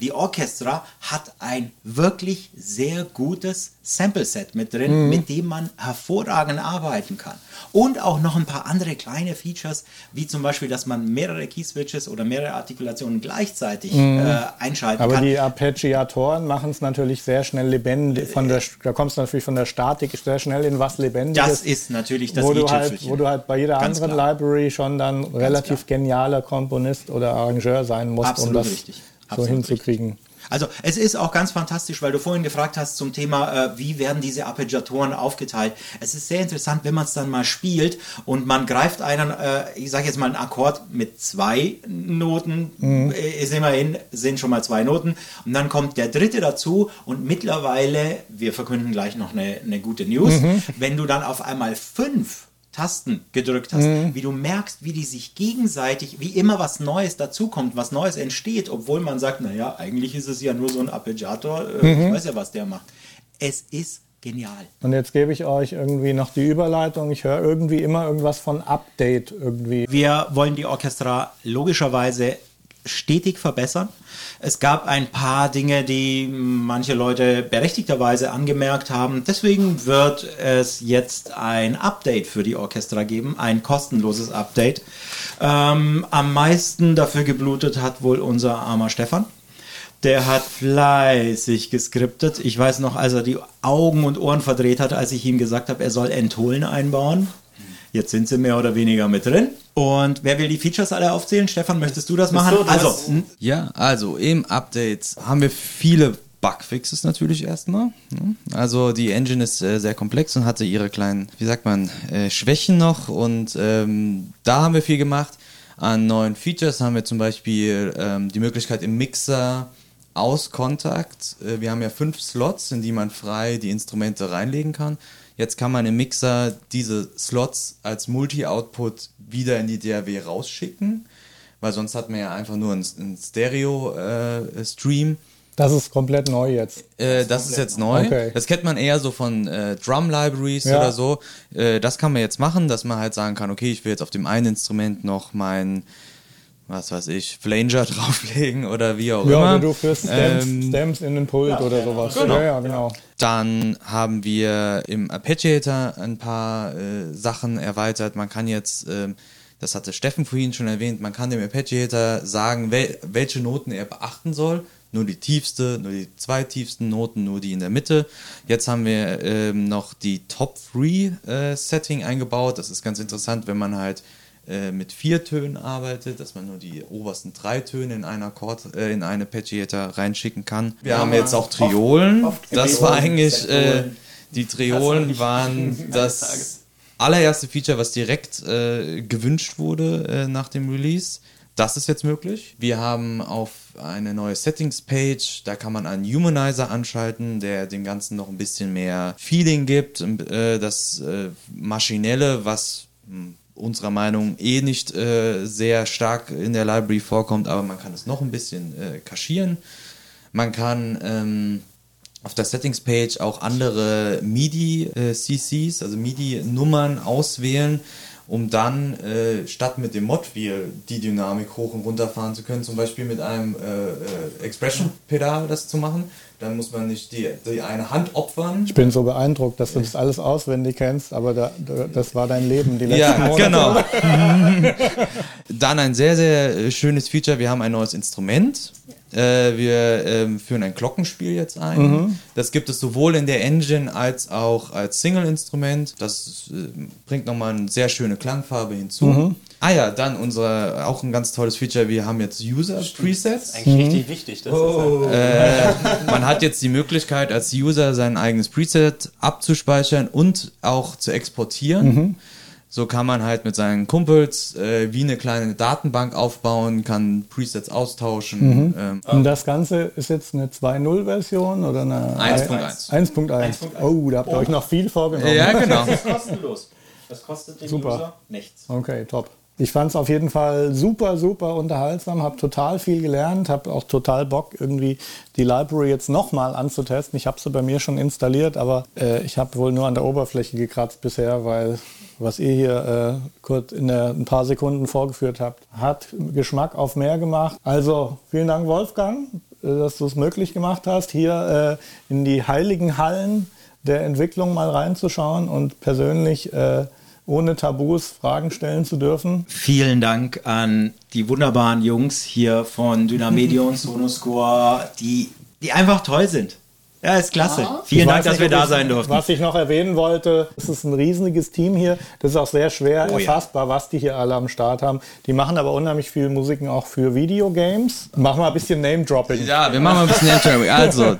Die Orchestra hat ein wirklich sehr gutes Sample-Set mit drin, mit dem man hervorragend arbeiten kann. Und auch noch ein paar andere kleine Features, wie zum Beispiel, dass man mehrere Key-Switches oder mehrere Artikulationen gleichzeitig äh, einschalten Aber kann. die Arpeggiatoren machen es natürlich sehr schnell lebendig. Von der, da kommst du natürlich von der Statik sehr schnell in was Lebendiges. das ist natürlich das wo du, halt, wo du halt bei jeder Ganz anderen klar. Library schon dann relativ genialer Komponist oder Arrangeur sein musst, Absolut um das richtig. so Absolut hinzukriegen. Also es ist auch ganz fantastisch, weil du vorhin gefragt hast zum Thema, äh, wie werden diese Arpeggiatoren aufgeteilt. Es ist sehr interessant, wenn man es dann mal spielt und man greift einen, äh, ich sage jetzt mal einen Akkord mit zwei Noten, äh, ist immerhin, sind schon mal zwei Noten und dann kommt der dritte dazu und mittlerweile, wir verkünden gleich noch eine, eine gute News, wenn du dann auf einmal fünf Tasten gedrückt hast, wie du merkst, wie die sich gegenseitig, wie immer was Neues dazukommt, was Neues entsteht, obwohl man sagt, naja, eigentlich ist es ja nur so ein Arpeggiator, äh, ich weiß ja, was der macht. Es ist genial. Und jetzt gebe ich euch irgendwie noch die Überleitung. Ich höre irgendwie immer irgendwas von Update irgendwie. Wir wollen die Orchestra logischerweise stetig verbessern. Es gab ein paar Dinge, die manche Leute berechtigterweise angemerkt haben. Deswegen wird es jetzt ein Update für die Orchestra geben, ein kostenloses Update. Ähm, am meisten dafür geblutet hat wohl unser armer Stefan. Der hat fleißig geskriptet. Ich weiß noch, als er die Augen und Ohren verdreht hat, als ich ihm gesagt habe, er soll Entholen einbauen. Jetzt sind sie mehr oder weniger mit drin. Und wer will die Features alle aufzählen? Stefan, möchtest du das machen? so, du also, hast- Ja, also im Update haben wir viele Bugfixes natürlich erstmal. ne? Also die Engine ist äh, sehr komplex und hatte ihre kleinen, wie sagt man, äh, Schwächen noch und ähm, da haben wir viel gemacht. An neuen Features haben wir zum Beispiel ähm, die Möglichkeit im Mixer aus Kontakt. Äh, wir haben ja fünf Slots, in die man frei die Instrumente reinlegen kann. Jetzt kann man im Mixer diese Slots als Multi-Output wieder in die DAW rausschicken, weil sonst hat man ja einfach nur einen, einen Stereo-Stream. Das ist komplett neu jetzt. Äh, das ist jetzt neu. Okay. Das kennt man eher so von äh, Drum Libraries Ja. oder so. Äh, das kann man jetzt machen, dass man halt sagen kann, okay, ich will jetzt auf dem einen Instrument noch mein, was weiß ich, Flanger (laughs) drauflegen oder wie auch Ja, immer. oder du führst Stamps, Ähm, Stamps in den Pult oder sowas. Genau. Ja, ja, genau. Dann haben wir im Arpeggiator ein paar äh, Sachen erweitert. Man kann jetzt, ähm, das hatte Steffen vorhin schon erwähnt, man kann dem Arpeggiator sagen, wel welche Noten er beachten soll. Nur die tiefste, nur die zwei tiefsten Noten, nur die in der Mitte. Jetzt haben wir ähm, noch die Top-3-Setting eingebaut. Das ist ganz interessant, wenn man halt äh, mit vier Tönen arbeitet, dass man nur die obersten drei Töne in einen Akkord, äh, in eine Arpeggiator reinschicken kann. Wir haben jetzt auch Triolen. das war eigentlich, äh, die Triolen waren (laughs) das allererste Feature, was direkt äh, gewünscht wurde äh, nach dem Release. Das ist jetzt möglich. Wir haben auf eine neue Settings-Page, da kann man einen Humanizer anschalten, der dem Ganzen noch ein bisschen mehr Feeling gibt. Das Maschinelle, was mh, unserer Meinung eh nicht äh, sehr stark in der Library vorkommt, aber man kann es noch ein bisschen äh, kaschieren. Man kann ähm, auf der Settings-Page auch andere MIDI-CCs, also MIDI-Nummern auswählen, um dann äh, statt mit dem Mod-Wheel die Dynamik hoch und runter fahren zu können, zum Beispiel mit einem äh, äh, Expression-Pedal das zu machen. Dann muss man nicht die, die eine Hand opfern. Ich bin so beeindruckt, dass du das alles auswendig kennst, aber da, da, das war dein Leben die letzten Ja, Monate. genau. (laughs) Dann ein sehr, sehr äh, schönes Feature. Wir haben ein neues Instrument. Äh, wir ähm, führen ein Glockenspiel jetzt ein. Mhm. Das gibt es sowohl in der Engine als auch als Single-Instrument. Das äh, bringt nochmal eine sehr schöne Klangfarbe hinzu. Mhm. Ah ja, dann unser, auch ein ganz tolles Feature. Wir haben jetzt User-Presets. Eigentlich richtig wichtig. Das Man hat jetzt die Möglichkeit, als User sein eigenes Preset abzuspeichern und auch zu exportieren. So kann man halt mit seinen Kumpels äh, wie eine kleine Datenbank aufbauen, kann Presets austauschen. Ähm, Und das Ganze ist jetzt eine 2.0-Version oder eine 1.1. 1.1. Oh, da habt ihr euch noch viel vorgenommen. ja, genau. Das ist kostenlos. Das kostet den Super. User nichts. Okay, top. Ich fand es auf jeden Fall super, super unterhaltsam, habe total viel gelernt, habe auch total Bock, irgendwie die Library jetzt nochmal anzutesten. Ich habe sie bei mir schon installiert, aber äh, ich habe wohl nur an der Oberfläche gekratzt bisher, weil was ihr hier äh, kurz in der, ein paar Sekunden vorgeführt habt, hat Geschmack auf mehr gemacht. Also vielen Dank, Wolfgang, äh, dass du es möglich gemacht hast, hier äh, in die heiligen Hallen der Entwicklung mal reinzuschauen und persönlich äh, ohne Tabus Fragen stellen zu dürfen. Vielen Dank an die wunderbaren Jungs hier von Dynamedion, (laughs) Sonoscore, die, die einfach toll sind. Ja, ist klasse. Ja. Vielen Dank, dass wir da sein durften. Was ich noch erwähnen wollte, es ist ein riesiges Team hier. Das ist auch sehr schwer oh, erfassbar, ja. was die hier alle am Start haben. Die machen aber unheimlich viel Musiken auch für Videogames. Machen wir ein bisschen Name-Dropping. Ja, wir machen mal ein bisschen Name-Dropping. Also,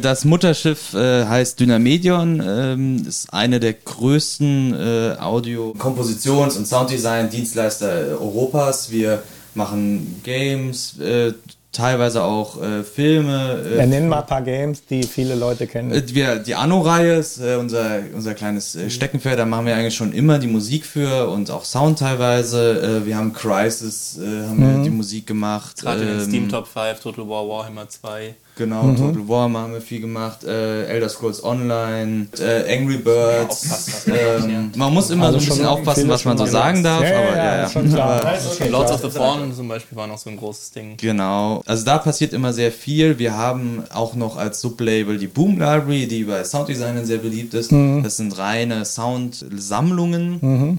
das Mutterschiff äh, heißt Dynamedion. Ähm, ist eine der größten äh, Audio-Kompositions- und Sounddesign-Dienstleister Europas. Wir machen Games, äh, teilweise auch äh, Filme. Äh, ja, nennen mal ein paar Games, die viele Leute kennen. Äh, wir, die Anno-Reihe ist äh, unser, unser kleines äh, Steckenpferd, da machen wir eigentlich schon immer die Musik für und auch Sound teilweise. Äh, wir haben Crisis, äh, haben mhm. wir die Musik gemacht. Gerade ähm, Steam Top 5, Total War Warhammer 2. Genau, mhm. Total War haben wir viel gemacht, äh, Elder Scrolls Online, äh, Angry Birds. Ja, ähm, man muss immer also so ein bisschen aufpassen, was man so sagen darf. Ja, aber, ja, ja, ja. Aber, Lords of the Fallen zum Beispiel war noch so ein großes Ding. Genau, also da passiert immer sehr viel. Wir haben auch noch als Sublabel die Boom Library, die bei Sounddesignern sehr beliebt ist. Mhm. Das sind reine Soundsammlungen. Mhm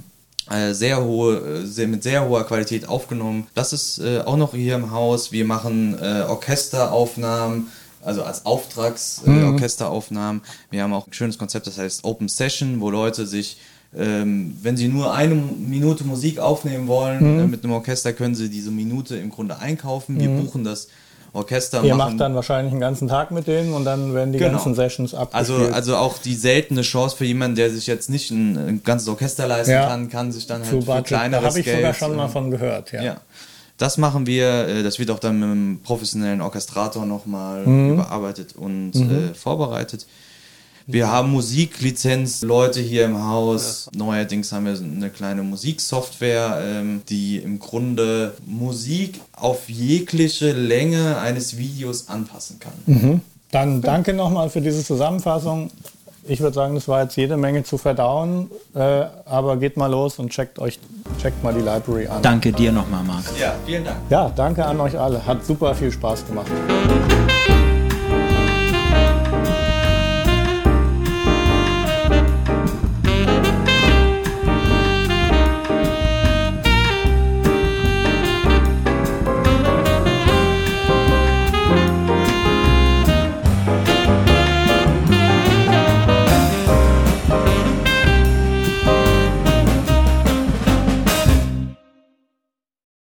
sehr hohe, äh, sehr, mit sehr hoher Qualität aufgenommen. Das ist äh, auch noch hier im Haus. Wir machen äh, Orchesteraufnahmen, also als Auftragsorchesteraufnahmen. Mhm. Wir haben auch ein schönes Konzept, das heißt Open Session, wo Leute sich ähm, wenn Sie nur eine Minute Musik aufnehmen wollen mhm. mit einem Orchester, können Sie diese Minute im Grunde einkaufen. Wir mhm. buchen das Orchester Ihr machen. macht dann wahrscheinlich einen ganzen Tag mit denen und dann werden die genau. ganzen Sessions abgespielt. Also, also auch die seltene Chance für jemanden, der sich jetzt nicht ein, ein ganzes Orchester leisten ja. kann, kann sich dann halt für kleineres Da habe ich Geld, sogar schon mal von gehört, ja. ja. Das machen wir, äh, das wird auch dann mit einem professionellen Orchestrator nochmal mhm. überarbeitet und mhm. äh, vorbereitet. Wir haben Musiklizenz, Leute hier im Haus. Ja. Neuerdings haben wir eine kleine Musiksoftware, ähm, die im Grunde Musik auf jegliche Länge eines Videos anpassen kann. Mhm. Dann danke nochmal für diese Zusammenfassung. Ich würde sagen, das war jetzt jede Menge zu verdauen, äh, aber geht mal los und checkt euch, checkt mal die Library an. Danke dir nochmal, Marc. Ja, vielen Dank. Ja, danke an euch alle. Hat super viel Spaß gemacht.